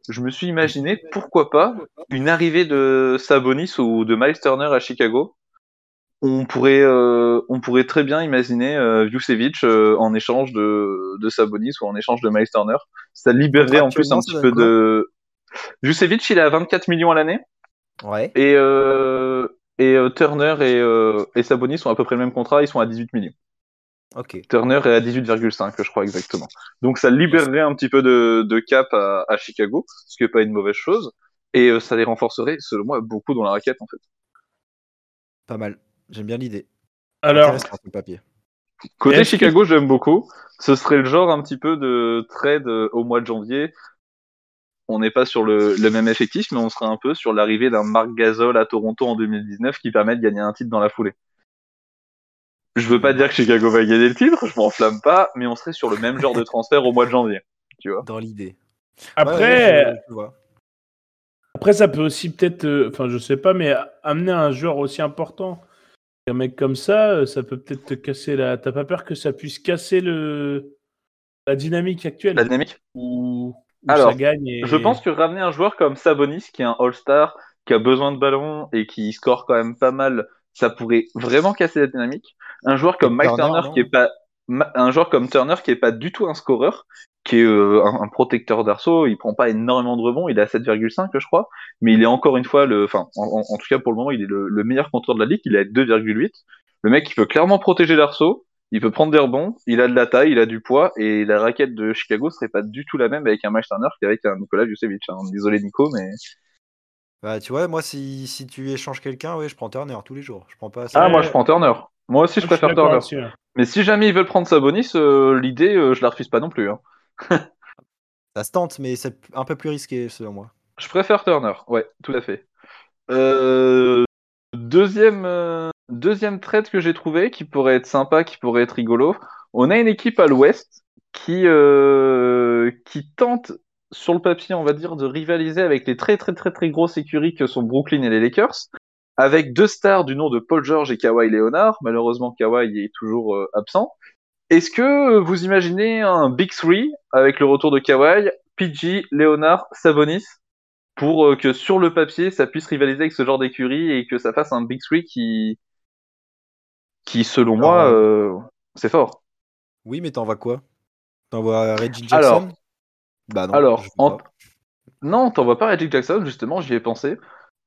Je me suis imaginé pourquoi pas une arrivée de Sabonis ou de Miles Turner à Chicago on pourrait, euh, on pourrait très bien imaginer euh, Vucevic euh, en échange de, de Sabonis ou en échange de Miles Turner. Ça libérerait en plus un petit peu de. Vucevic, il est à 24 millions à l'année Ouais. et, euh, et euh, Turner et, euh, et Sabonis sont à peu près le même contrat, ils sont à 18 millions. Ok. Turner est à 18,5, je crois exactement. Donc ça libérerait un petit peu de, de cap à, à Chicago, ce qui n'est pas une mauvaise chose. Et euh, ça les renforcerait, selon moi, beaucoup dans la raquette en fait. Pas mal. J'aime bien l'idée. Alors, papier. Côté Chicago, j'aime beaucoup. Ce serait le genre un petit peu de trade au mois de janvier. On n'est pas sur le, le même effectif, mais on serait un peu sur l'arrivée d'un Marc Gasol à Toronto en 2019 qui permet de gagner un titre dans la foulée. Je veux pas dire que Chicago va gagner le titre, je m'enflamme pas, mais on serait sur le même genre de transfert au mois de janvier. Tu vois Dans l'idée. après, Ouais, ouais, je- je vois. Après, ça peut aussi peut-être, euh, enfin, je sais pas, mais amener un joueur aussi important, un mec comme ça, euh, ça peut peut-être te casser la. T'as pas peur que ça puisse casser le la dynamique actuelle? La dynamique? Alors, ça gagne et... Je pense que ramener un joueur comme Sabonis, qui est un All-Star, qui a besoin de ballon et qui score quand même pas mal, ça pourrait vraiment casser la dynamique. Un joueur comme Mike Turner, qui est pas, un joueur comme Turner qui est pas du tout un scoreur, qui est euh, un, un protecteur d'arceau, il prend pas énormément de rebonds, il est à 7,5 je crois, mais il est encore une fois le, enfin, en, en- en tout cas pour le moment, il est le, le meilleur contreur de la ligue, il est à 2,8. Le mec, il peut clairement protéger l'arceau, il peut prendre des rebonds, il a de la taille, il a du poids, et la raquette de Chicago serait pas du tout la même avec un Mike Turner qu'avec un Nicolas Vucevic. hein. Désolé Nico, mais Bah, tu vois, moi, si, si tu échanges quelqu'un, ouais, je prends Turner tous les jours. Je prends pas ah moi je prends Turner. Moi aussi je Moi, suis préfère Turner. hein. Mais si jamais ils veulent prendre Sabonis, euh, l'idée euh, je la refuse pas non plus. hein. <laughs> Ça se tente, mais c'est un peu plus risqué, selon moi. Je préfère Turner, ouais, tout à fait. Euh, deuxième, euh, deuxième trade que j'ai trouvé, qui pourrait être sympa, qui pourrait être rigolo. On a une équipe à l'ouest qui, euh, qui tente, sur le papier, on va dire, de rivaliser avec les très très très très grosses écuries que sont Brooklyn et les Lakers, avec deux stars du nom de Paul George et Kawhi Leonard. Malheureusement, Kawhi est toujours euh, absent. Est-ce que vous imaginez un Big Three avec le retour de Kawhi, PG, Leonard, Sabonis pour euh, que sur le papier ça puisse rivaliser avec ce genre d'écurie et que ça fasse un Big Three qui, qui selon Alors, moi, euh, euh, c'est fort. Oui, mais t'envoies quoi? T'envoies Reggie Jackson? Alors- Bah non. alors, en- pas. Non, t'envoies pas Reggie Jackson, justement, j'y ai pensé.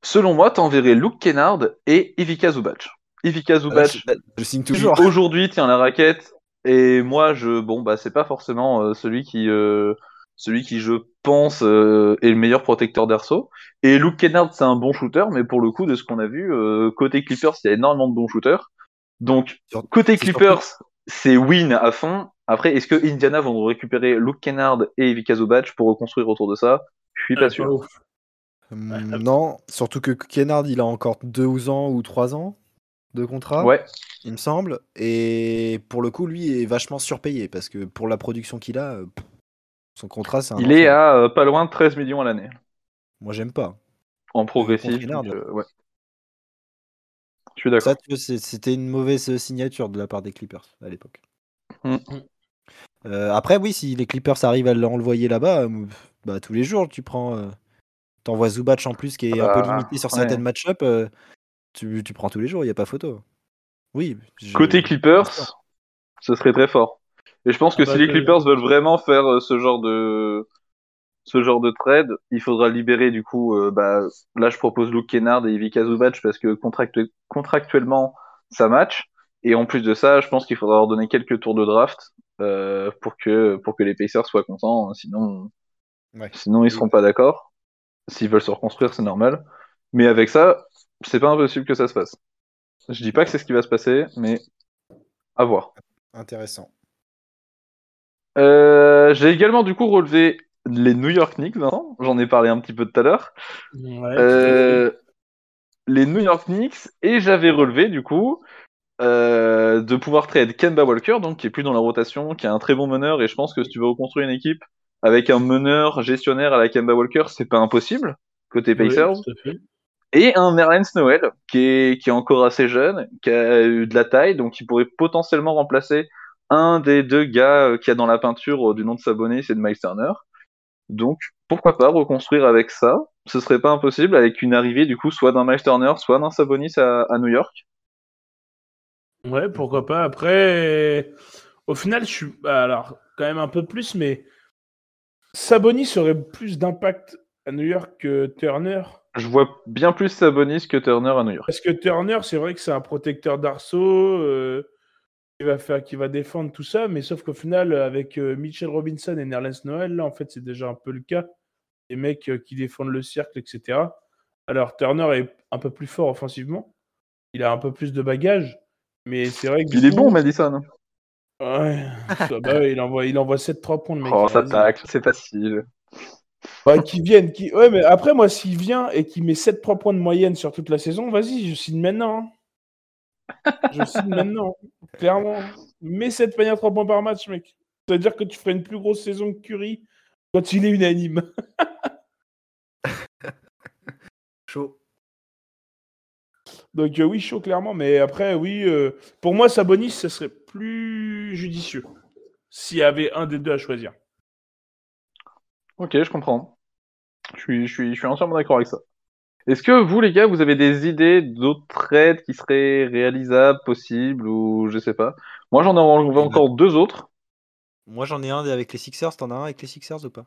Selon moi, t'enverrais Luke Kennard et Ivica Zubac. Ivica Bah, Zubac, je, je signe toujours. <laughs> aujourd'hui tient la raquette, et moi, je, bon, bah, c'est pas forcément euh, celui qui, euh, celui qui, je pense, euh, est le meilleur protecteur d'Erso. Et Luke Kennard, c'est un bon shooter, mais pour le coup, de ce qu'on a vu, euh, côté Clippers, il y a énormément de bons shooters. Donc, côté Clippers, c'est win à fond. Après, est-ce que Indiana vont récupérer Luke Kennard et Ivica Zubac pour reconstruire autour de ça? Je suis pas sûr. Hum, non, surtout que Kennard, il a encore 2 ans ou 3 ans de contrat, Ouais, il me semble. Et pour le coup, lui est vachement surpayé parce que pour la production qu'il a, euh, son contrat, c'est un. il est à euh, pas loin de 13 millions à l'année. Moi, j'aime pas. En progressif. Euh, ouais. Je suis d'accord. Ça, c'était une mauvaise euh, signature de la part des Clippers à l'époque. Mm. Euh, après, oui, si les Clippers arrivent à l'envoyer là-bas, euh, bah, tous les jours, tu prends. euh, T'envoies Zubac en plus, qui est un peu Bah, limité sur ouais. certaines match-up. euh, tu, tu prends tous les jours, il n'y a pas photo. Oui. je- Côté Clippers, ce serait très fort. Et je pense que Ah bah, si les que- Clippers veulent vraiment faire euh, ce genre de ce genre de trade, il faudra libérer du coup. euh, bah, là, je propose Luke Kennard et Ivica Zubac parce que contractu- contractuellement ça match. Et en plus de ça, je pense qu'il faudra leur donner quelques tours de draft euh, pour que pour que les Pacers soient contents. Sinon, Ouais. sinon ils seront pas d'accord. S'ils veulent se reconstruire, c'est normal. Mais avec ça, c'est pas impossible que ça se passe. Je dis pas que c'est ce qui va se passer, mais à voir. Intéressant. Euh, j'ai également du coup relevé les New York Knicks, Vincent. J'en ai parlé un petit peu tout à l'heure. Ouais. Euh, les New York Knicks et j'avais relevé du coup euh, de pouvoir trade Kemba Walker, donc qui est plus dans la rotation, qui est un très bon meneur et je pense que si tu veux reconstruire une équipe avec un meneur gestionnaire à la Kemba Walker, c'est pas impossible côté Oui, Pacers. fait. Et un Nerlens Noel qui est, qui est encore assez jeune, qui a eu de la taille, donc qui pourrait potentiellement remplacer un des deux gars euh, qu'il y a dans la peinture euh, du nom de Sabonis et de Miles Turner. Donc pourquoi pas reconstruire avec ça? Ce serait pas impossible avec une arrivée du coup soit d'un Miles Turner, soit d'un Sabonis à, à New York? Ouais, pourquoi pas. Après, au final, je suis bah, alors quand même un peu plus, mais Sabonis aurait plus d'impact à New York que Turner. Je vois bien plus Sabonis que Turner à New York. Parce que Turner, c'est vrai que c'est un protecteur d'arceau euh, qui va faire, qui va défendre tout ça, mais sauf qu'au final, avec euh, Mitchell Robinson et Nerlens Noel, là, en fait, c'est déjà un peu le cas. Les mecs euh, qui défendent le cercle, etc. Alors Turner est un peu plus fort offensivement. Il a un peu plus de bagages, mais c'est vrai que Il est bon, Madison. Ouais. <laughs> Ah bah ouais, il envoie, il envoie 7-3 points, le mec. Oh, ça tacle, c'est facile. Ouais, qui viennent. Qui... Ouais, mais après, moi, s'il vient et qu'il met 7-3 points de moyenne sur toute la saison, vas-y, je signe maintenant. hein. Je signe maintenant. Clairement. Mets 7 paniers à 3 points par match, mec. Ça veut dire que tu ferais une plus grosse saison que Curry quand il est unanime. <laughs> Chaud. Donc, euh, oui, chaud, clairement. Mais après, oui, euh, pour moi, Sabonis, ça serait plus judicieux s'il y avait un des deux à choisir. Ok, je comprends. Je suis, je suis, je suis entièrement d'accord avec ça. Est-ce que vous, les gars, vous avez des idées d'autres trades qui seraient réalisables, possibles, ou je sais pas? Moi, j'en ai en- encore deux autres. Moi, j'en ai un avec les Sixers. T'en as un avec les Sixers ou pas?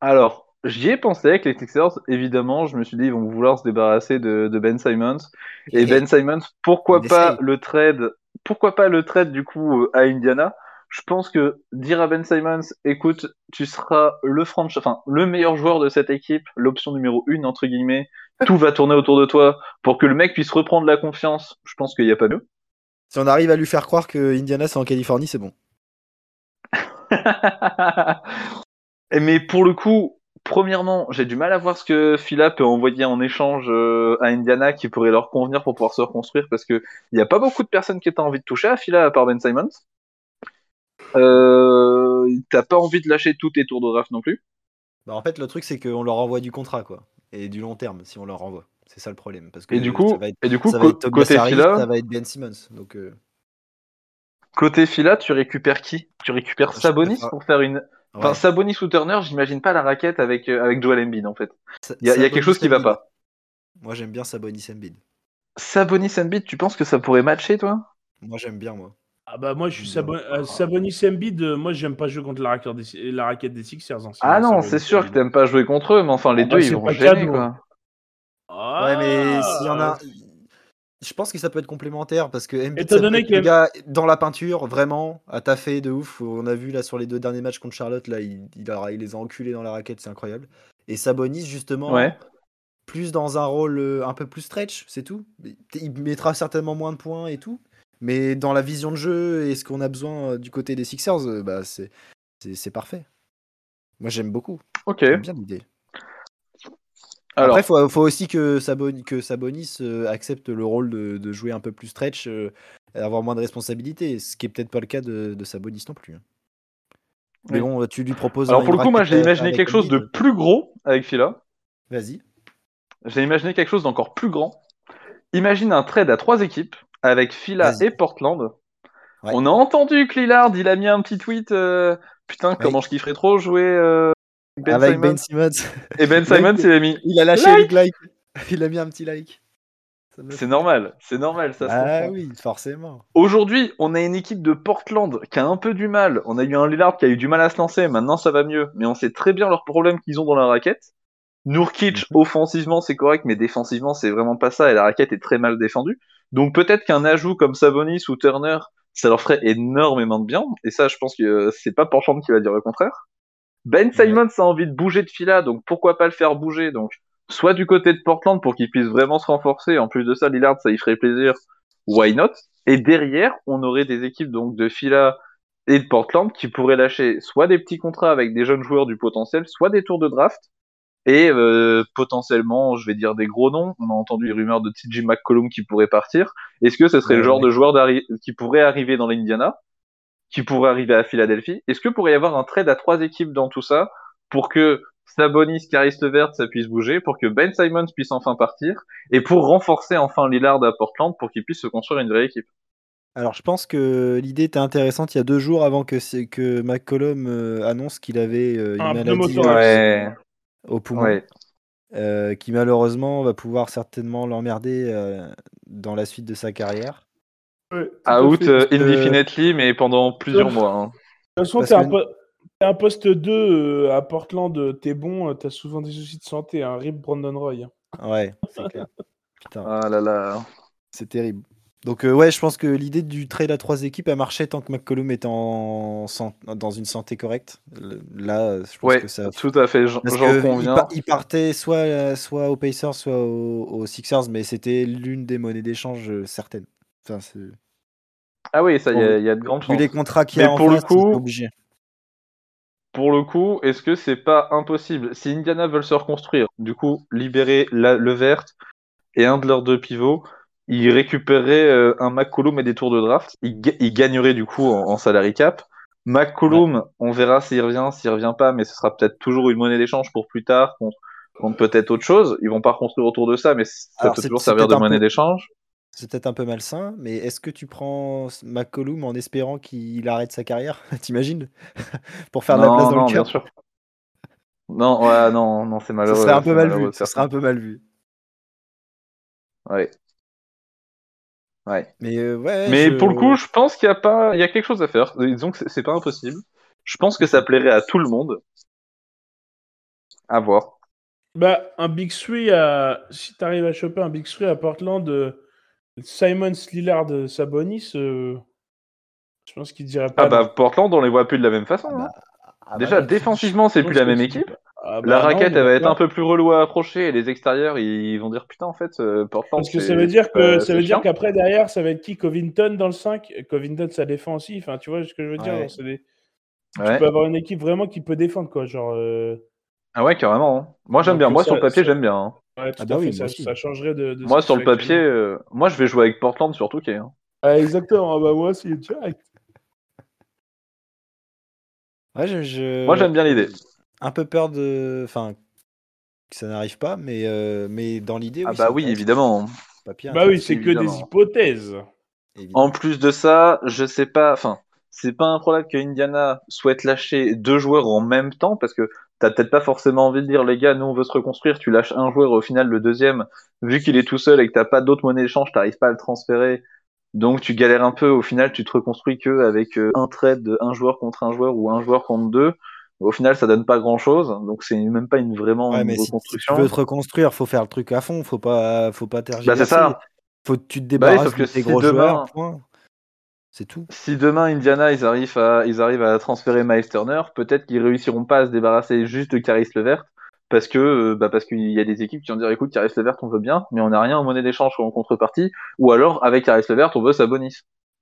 Alors, j'y ai pensé avec les Sixers. Évidemment, je me suis dit, ils vont vouloir se débarrasser de, de Ben Simons. Et Ben Simons, pourquoi pas le trade Pourquoi pas le trade du coup à Indiana? Je pense que dire à Ben Simons, écoute, tu seras le enfin le meilleur joueur de cette équipe, l'option numéro une entre guillemets. <laughs> Tout va tourner autour de toi pour que le mec puisse reprendre la confiance. Je pense qu'il n'y a pas mieux. Si on arrive à lui faire croire que Indiana c'est en Californie, c'est bon. <laughs> Et Mais pour le coup, premièrement, j'ai du mal à voir ce que Phila peut envoyer en échange euh, à Indiana qui pourrait leur convenir pour pouvoir se reconstruire parce que il n'y a pas beaucoup de personnes qui aient envie de toucher à Phila à part Ben Simons. Euh, T'as pas envie de lâcher tous tes tours de draft non plus. Bah, en fait, le truc c'est qu'on leur envoie du contrat quoi, et du long terme si on leur envoie. C'est ça le problème. Parce que Et du coup, ça va être, et du coup, ça va co- être Tobias côté Phila, ça va être Ben Simmons. Donc euh, côté Phila, tu récupères qui? Tu récupères Sabonis pour faire une. Enfin. Sabonis ou Turner, j'imagine pas la raquette avec euh, avec Joel Embiid en fait. Il y y a quelque chose qui va pas. Moi j'aime bien Sabonis Embiid. Sabonis Embiid, tu penses que ça pourrait matcher toi? Moi j'aime bien moi. Ah bah moi, je suis euh, Sabonis Embiid. euh, moi, j'aime pas jouer contre la raquette des, la raquette des Sixers. hein, Ah sinon, non, Sabonis c'est sûr que t'aimes pas jouer contre eux, mais enfin les Ah deux bah, ils c'est vont pas gêner cadeau. quoi. Ah, Ouais mais s'il y en a, je pense que ça peut être complémentaire parce que Embiid, Étant ça peut donné être que- le gars dans la peinture, vraiment, à taffer de ouf. On a vu là sur les deux derniers matchs contre Charlotte, là, il, il a- il les a enculés dans la raquette, c'est incroyable. Et Sabonis, justement, Ouais. plus dans un rôle euh, un peu plus stretch, c'est tout. Il mettra certainement moins de points et tout. Mais dans la vision de jeu et ce qu'on a besoin euh, du côté des Sixers, euh, bah, c'est c'est- parfait. Moi, j'aime beaucoup. Ok. J'aime bien l'idée. Alors, Après, il faut, faut aussi que, Sabon- que Sabonis euh, accepte le rôle de, de jouer un peu plus stretch, euh, et avoir moins de responsabilités, ce qui est peut-être pas le cas de, de Sabonis non plus. hein. Mais Oui. bon, tu lui proposes. alors pour le coup, moi, j'ai imaginé quelque chose de plus gros avec Fila. Vas-y. J'ai imaginé quelque chose d'encore plus grand. Imagine un trade à trois équipes avec Fila Vas-y. et Portland. Ouais. On a entendu que Lillard, il a mis un petit tweet. euh, Putain, comment je kifferais trop jouer euh, Ben avec. Ben Simmons. Et Ben <laughs> Simmons, il a mis. Il a lâché Like like. <laughs> Il a mis un petit like. C'est normal, c'est normal, ça Ah oui, forcément. Aujourd'hui, on a une équipe de Portland qui a un peu du mal. On a eu un Lillard qui a eu du mal à se lancer. Maintenant, ça va mieux. Mais on sait très bien leurs problèmes qu'ils ont dans la raquette. Nurkic, Mhm. offensivement, c'est correct, mais défensivement, c'est vraiment pas ça. Et la raquette est très mal défendue. Donc peut-être qu'un ajout comme Sabonis ou Turner, ça leur ferait énormément de bien. Et ça, je pense que euh, c'est pas Portland qui va dire le contraire. Ben Simons a envie de bouger de fila, donc pourquoi pas le faire bouger? Donc soit du côté de Portland pour qu'il puisse vraiment se renforcer. En plus de ça, Lillard, ça y ferait plaisir. Why not? Et derrière, on aurait des équipes donc de fila et de Portland qui pourraient lâcher soit des petits contrats avec des jeunes joueurs du potentiel, soit des tours de draft. Et euh, potentiellement, je vais dire des gros noms. On a entendu les rumeurs de TJ McCollum qui pourrait partir. Est-ce que ce serait Ouais, le genre ouais. de joueur qui pourrait arriver dans l'Indiana, qui pourrait arriver à Philadelphie? Est-ce que pourrait y avoir un trade à trois équipes dans tout ça pour que Sabonis, Caris Levert, ça puisse bouger, pour que Ben Simons puisse enfin partir, et pour renforcer enfin Lillard à Portland pour qu'il puisse se construire une vraie équipe? Alors, je pense que l'idée était intéressante il y a deux jours avant que, McCollum euh, annonce qu'il avait euh, une Un maladie euh, Ouais, au poumon. ouais. euh, qui malheureusement va pouvoir certainement l'emmerder euh, dans la suite de sa carrière. Ouais, à Out euh, indefinitely, mais pendant plusieurs mois. hein. De toute façon, t'es un, po- poste 2 euh, à Portland, t'es bon, t'as souvent des soucis de santé. Un rip Brandon Roy. hein. Ouais, c'est clair. Putain, Ah là là. c'est terrible. Donc euh, ouais, je pense que l'idée du trade à trois équipes a marché tant que McCollum était en dans une santé correcte. Là, je pense Ouais, que ça. tout à fait, j'en il, conviens. il partait soit, soit aux Pacers, soit aux, aux Sixers, mais c'était l'une des monnaies d'échange euh, certaines. Enfin, Ah oui, ça, il y, a- il y a de grandes vu chances. les contrats qu'il y a Mais en pour le coup- obligé. Pour le coup, est-ce que c'est pas impossible? Si Indiana veulent se reconstruire, du coup, libérer la- le vert et un de leurs deux pivots, ils récupéreraient euh, un McCollum et des tours de draft. Ils, ga- ils gagneraient du coup en, en salary cap. McCollum, on verra s'il revient, s'il revient pas, mais ce sera peut-être toujours une monnaie d'échange pour plus tard, contre, contre peut-être autre chose. Ils vont pas reconstruire autour de ça, mais ça Alors, peut toujours servir de monnaie peu- d'échange. C'est peut-être un peu malsain, mais est-ce que tu prends McCollum en espérant qu'il arrête sa carrière? <laughs> T'imagines? <laughs> Pour faire de la place dans non, le bien sûr. Non, ouais, non, non, c'est Ce malheureux. serait un peu mal vu. Ce serait un peu mal vu. Ouais. Ouais. Mais euh, ouais. Mais je- pour le coup, je pense qu'il y a pas, il y a quelque chose à faire. Disons que c'est- pas impossible. Je pense que ça plairait à tout le monde. À voir. Bah, un Big Three, à... si t'arrives à choper un Big Three à Portland, euh, Simons, Lillard, euh, Sabonis, euh, je pense qu'il dirait pas. Ah bah. Portland, on les voit plus de la même façon. Ah bah, hein. ah bah Déjà défensivement, c'est plus la même équipe. Ah La bah raquette, non, elle va être un peu plus relou à approcher et les extérieurs, ils vont dire putain en fait euh, Portland. Parce que c'est- ça veut dire c'est que ça c'est veut dire qu'après derrière ça va être qui Covington dans le 5 Covington ça défend aussi enfin tu vois ce que je veux dire Ouais. genre, c'est des- Ouais. tu peux avoir une équipe vraiment qui peut défendre quoi genre euh, Ah ouais carrément. hein. Moi j'aime bien. Moi ça- sur le papier j'aime bien. hein. ouais, tout Ah bah à oui, fait, ça, changerait de, de Moi sur le c'est papier, euh, moi je vais jouer avec Portland sur Touquet. Hein. Ah, exactement ah bah moi aussi direct Ouais, je, je- Moi j'aime bien l'idée. Un peu peur de. Enfin, que ça n'arrive pas, mais, euh, mais dans l'idée. Ah oui, bah oui évidemment. Papier, bah oui c'est que des hypothèses évidemment. En plus de ça, je sais pas, enfin, c'est pas un problème que Indiana souhaite lâcher deux joueurs en même temps parce que t'as peut-être pas forcément envie de dire les gars, nous on veut se reconstruire, tu lâches un joueur au final le deuxième, vu qu'il est tout seul et que t'as pas d'autre monnaie d'échange, t'arrives pas à le transférer. Donc tu galères un peu, au final tu te reconstruis que avec euh, un trade de un joueur contre un joueur ou un joueur contre deux. Au final ça donne pas grand chose, donc c'est même pas une vraiment Ouais, une mais si, si tu reconstruction. veux te reconstruire, faut faire le truc à fond, faut pas, faut pas Bah tergiverser. c'est ça. Faut que tu te Bah oui, débarrasses sauf que de tes si gros demain- joueurs. C'est tout. Si demain Indiana ils arrivent à ils arrivent à transférer Miles Turner, peut-être qu'ils réussiront pas à se débarrasser juste de Caris Levert parce que euh, bah parce qu'il y a des équipes qui vont dire écoute Caris Levert on veut bien mais on n'a rien en monnaie d'échange ou en contrepartie ou alors avec Caris Levert on veut Sabonis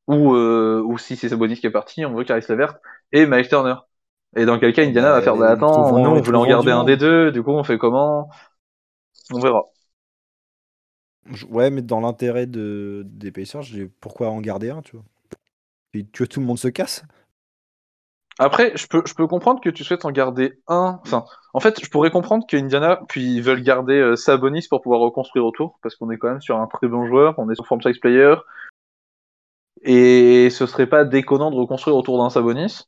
ou euh, ou si c'est Sabonis qui est parti on veut Caris Levert et Miles Turner. Et dans quel cas Indiana va faire bah attends on ils voulait en garder un des deux du coup on fait comment? On verra. Ouais, mais dans l'intérêt de... des Pacers, pourquoi en garder un, tu vois? Puis Tu veux que tout le monde se casse Après, je peux, je peux comprendre que tu souhaites en garder un. Enfin, en fait, je pourrais comprendre que Indiana, puis ils veulent garder euh, Sabonis pour pouvoir reconstruire autour, parce qu'on est quand même sur un très bon joueur, on est sur franchise player, et ce serait pas déconnant de reconstruire autour d'un Sabonis?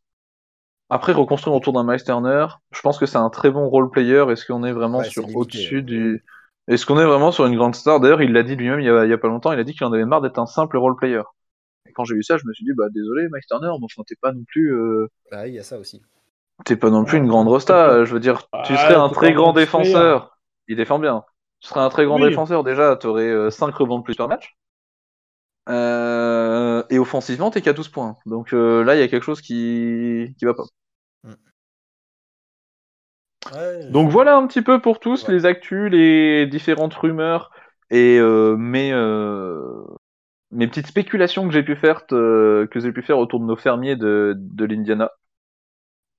Après, reconstruire autour d'un Miles Turner, je pense que c'est un très bon role player. Est-ce qu'on est vraiment Ouais, sur au-dessus du. Est-ce qu'on est vraiment sur une grande star? D'ailleurs, il l'a dit lui-même il y, a, il y a pas longtemps, il a dit qu'il en avait marre d'être un simple role player. Et quand j'ai vu ça, je me suis dit, bah désolé, Miles Turner, mais enfin, t'es pas non plus. euh, Bah il y a ça aussi. T'es pas non plus une grande rosta, euh, je veux dire, tu Ah, serais un très grand défenseur. Il défend bien. Tu serais un très grand Oui. défenseur, déjà, t'aurais 5 rebonds de plus par match. Euh, et offensivement, t'es qu'à 12 points. Donc euh, là, il y a quelque chose qui... qui va pas. Donc voilà un petit peu pour tous Ouais. les actus, les différentes rumeurs et euh, mes, mes petites spéculations que j'ai pu faire que j'ai pu faire autour de nos fermiers de, de l'Indiana.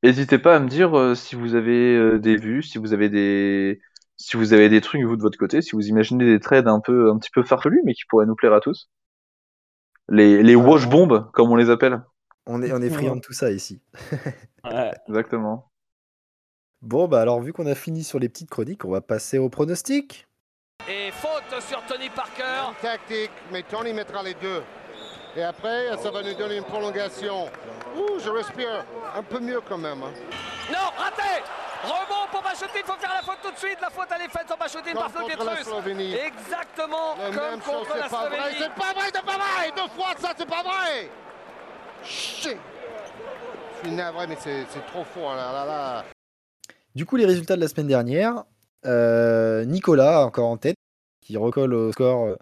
N'hésitez pas à me dire si vous avez des vues, si vous avez des si vous avez des trucs vous de votre côté, si vous imaginez des trades un peu un petit peu farfelus mais qui pourraient nous plaire à tous. Les les wash bombs comme on les appelle. On est, on est friand de tout ça ici. <laughs> Ouais. Exactement. Bon, bah alors, vu qu'on a fini sur les petites chroniques, on va passer au pronostic. Et faute sur Tony Parker. tactique, mais Tony mettra les deux. Et après, ça va nous donner une prolongation. Ouh, je respire un peu mieux quand même. hein. Non, raté Rebond pour Machotin, il faut faire la faute tout de suite. La faute elle est faite sur Machotin par Flo contre Pietrus. Exactement comme même chose, contre la c'est pas vrai, Slovénie. c'est pas vrai, c'est pas vrai Deux fois ça, c'est pas vrai Shit Je suis navré, mais c'est trop fort, là, là, là. Du coup, les résultats de la semaine dernière. euh, Nicolas, encore en tête, qui recolle au score euh,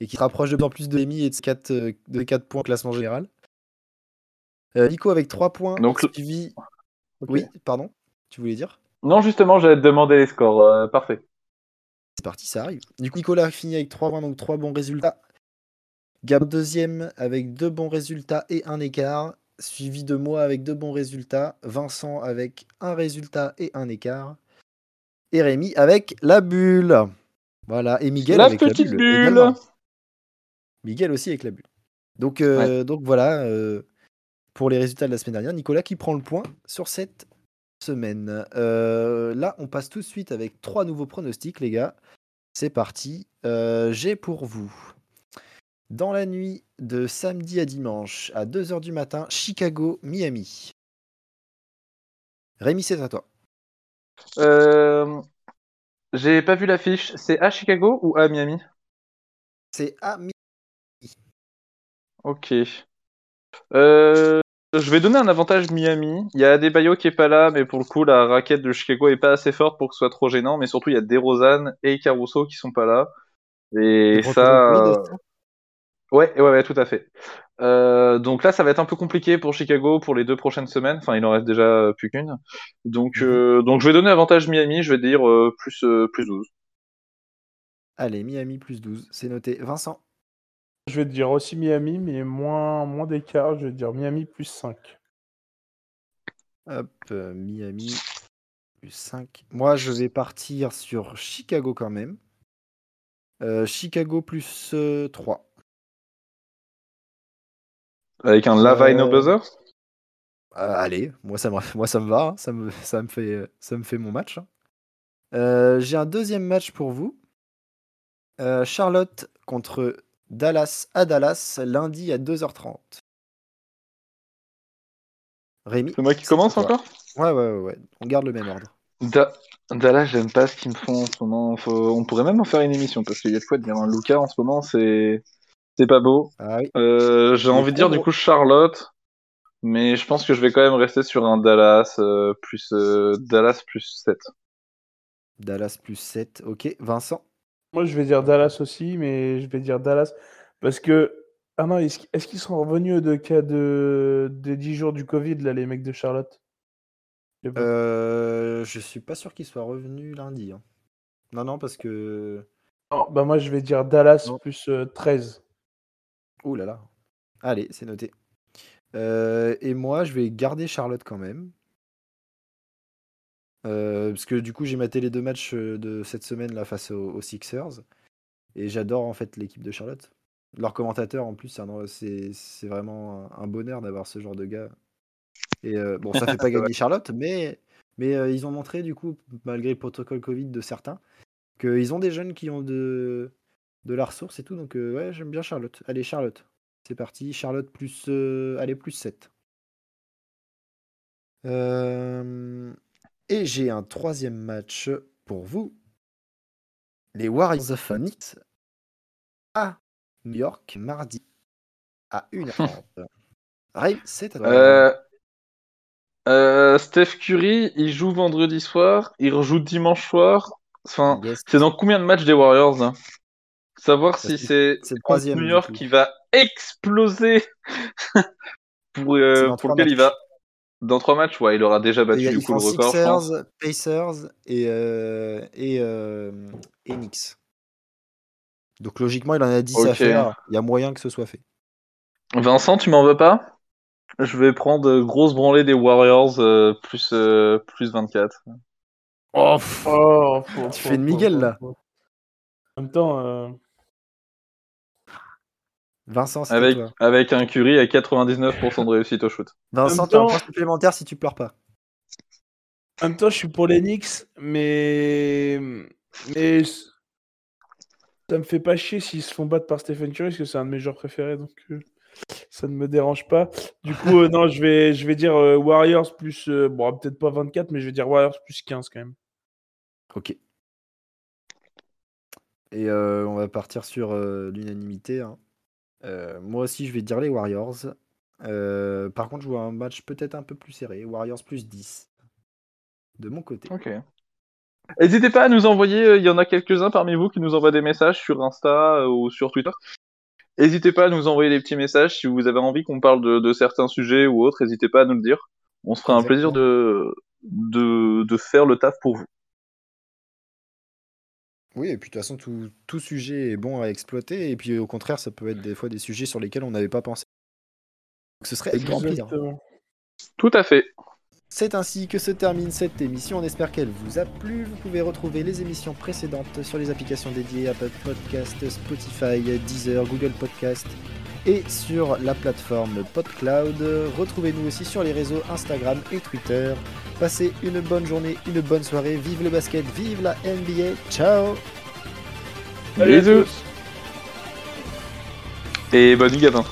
et qui se rapproche de plus en plus de Amy et de 4, de 4 points au classement général. Euh, Nico avec 3 points, Donc, suivi. Oui, pardon, tu voulais dire? Non, justement, j'allais te demander les scores. euh, parfait. C'est parti, ça arrive. Du coup, Nicolas finit avec 3 points, donc 3 bons résultats. Gab deuxième avec 2 bons résultats et un écart. Suivi de moi avec 2 bons résultats. Vincent avec un résultat et un écart. Et Rémi avec la bulle. Voilà. Et Miguel La avec la petite bulle. bulle. Miguel aussi avec la bulle. Donc, euh, donc voilà. euh, pour les résultats de la semaine dernière, Nicolas qui prend le point sur cette semaine. Euh, là, on passe tout de suite avec trois nouveaux pronostics, les gars. C'est parti. Euh, J'ai pour vous, dans la nuit de samedi à dimanche, à 2h du matin, Chicago-Miami. Rémi, c'est à toi. Euh, J'ai pas vu l'affiche. C'est à Chicago ou à Miami? C'est à Mi- Ok. Euh, je vais donner un avantage Miami. Il y a Adebayo qui est pas là, mais pour le coup, la raquette de Chicago est pas assez forte pour que ce soit trop gênant. Mais surtout, il y a DeRozan et Caruso qui sont pas là. Et ça. Euh, Ouais, ouais, ouais, tout à fait. Euh, donc là, ça va être un peu compliqué pour Chicago pour les deux prochaines semaines. Enfin, il en reste déjà euh, plus qu'une. Donc, Mhm. euh, donc, je vais donner avantage Miami. Je vais dire euh, plus, euh, plus 12. Allez, Miami plus 12, c'est noté. Vincent, Je vais te dire aussi Miami, mais moins, moins d'écart. Je vais te dire Miami plus 5. hop, euh, Miami plus 5. Moi, je vais partir sur Chicago quand même. Euh, Chicago plus euh, 3. Avec un Lavine au Euh, buzzer. Euh, allez, moi ça me, <laughs> moi ça me va, hein, ça, me, ça, me fait, ça me fait mon match. hein. Euh, J'ai un deuxième match pour vous. Euh, Charlotte contre Dallas à Dallas, lundi à 2h30. Rémi C'est moi qui commence encore? Ouais, ouais, ouais, ouais, on garde le même ordre. Da- Dallas, j'aime pas ce qu'ils me font en ce moment. Faut- On pourrait même en faire une émission parce qu'il y a de quoi dire. Un Luca en ce moment, c'est c'est pas beau. Ah oui, Euh, J'ai envie de dire du coup Charlotte, mais je pense que je vais quand même rester sur un Dallas euh, plus euh, Dallas plus 7. Dallas plus 7, ok. Vincent? Moi, je vais dire Dallas aussi, mais je vais dire Dallas parce que. Ah non, est-ce qu'ils sont revenus de cas de des 10 jours du Covid, là, les mecs de Charlotte? Euh, je suis pas sûr qu'il soit revenu lundi. hein. Non, non, parce que. Non, bah moi, je vais dire Dallas Non. plus euh, 13. Ouh là là. Allez, c'est noté. Euh, et moi, je vais garder Charlotte quand même. Euh, parce que du coup, j'ai maté les deux matchs euh, de cette semaine là face aux, aux Sixers. Et j'adore en fait l'équipe de Charlotte. Leur commentateur en plus, c'est vraiment un bonheur d'avoir ce genre de gars. Et euh, bon, ça fait <laughs> pas gagner Charlotte, mais, mais euh, ils ont montré du coup, malgré le protocole Covid de certains, qu'ils ont des jeunes qui ont de, de la ressource et tout. Donc ouais, j'aime bien Charlotte. Allez, Charlotte. C'est parti. Charlotte plus... euh, allez, plus 7. Euh, et j'ai un troisième match pour vous. Les Warriors of Phoenix à New York, mardi, à 1h30. <laughs> Ray, c'est à toi. Euh, euh, Steph Curry, il joue vendredi soir, il rejoue dimanche soir. Enfin, Yes. c'est dans combien de matchs des Warriors hein? Savoir si c'est- New York qui va exploser <laughs> pour, euh, pour lequel il va dans trois matchs. Ouais, il aura déjà battu du coup le record. je pense. Sixers, Pacers et, euh, et, euh, et Knicks. Donc logiquement, il en a 10 à faire. Il y a moyen que ce soit fait. Vincent, tu m'en veux pas? Je vais prendre euh, grosse branlée des Warriors euh, plus euh, plus 24. Oh, pff, Oh, faut- Tu fais une faut- Miguel, là. En même temps, euh, Vincent, c'est Avec toi. avec un Curry à 99% de réussite au shoot. Vincent, tu as un point supplémentaire si tu pleures pas. en même temps, je suis pour les Knicks, mais mais ça me fait pas chier s'ils se font battre par Stephen Curry, parce que c'est un de mes joueurs préférés, donc euh, ça ne me dérange pas. Du coup, euh, non, je vais je vais dire euh, Warriors plus euh, bon, peut-être pas 24, mais je vais dire Warriors plus 15 quand même. Ok. Et euh, on va partir sur euh, l'unanimité. hein. Euh, moi aussi, je vais dire les Warriors. Euh, par contre, je vois un match peut-être un peu plus serré. Warriors plus 10. De mon côté. Ok. N'hésitez pas à nous envoyer, euh, il y en a quelques-uns parmi vous qui nous envoient des messages sur Insta ou sur Twitter. N'hésitez pas à nous envoyer des petits messages si vous avez envie qu'on parle de, de certains sujets ou autres, n'hésitez pas à nous le dire. On se fera un plaisir de, de, de faire le taf pour vous. Oui, et puis de toute façon, tout, tout sujet est bon à exploiter. Et puis au contraire, ça peut être des fois des sujets sur lesquels on n'avait pas pensé. Donc, ce serait grand plaisir. Exactement. Tout à fait. C'est ainsi que se termine cette émission. On espère qu'elle vous a plu. Vous pouvez retrouver les émissions précédentes sur les applications dédiées Apple Podcast, Spotify, Deezer, Google Podcast et sur la plateforme PodCloud. Retrouvez-nous aussi sur les réseaux Instagram et Twitter. Passez une bonne journée, une bonne soirée. Vive le basket, vive la NBA. Ciao Salut à Bisous. tous. Et bonne nuit Gavin.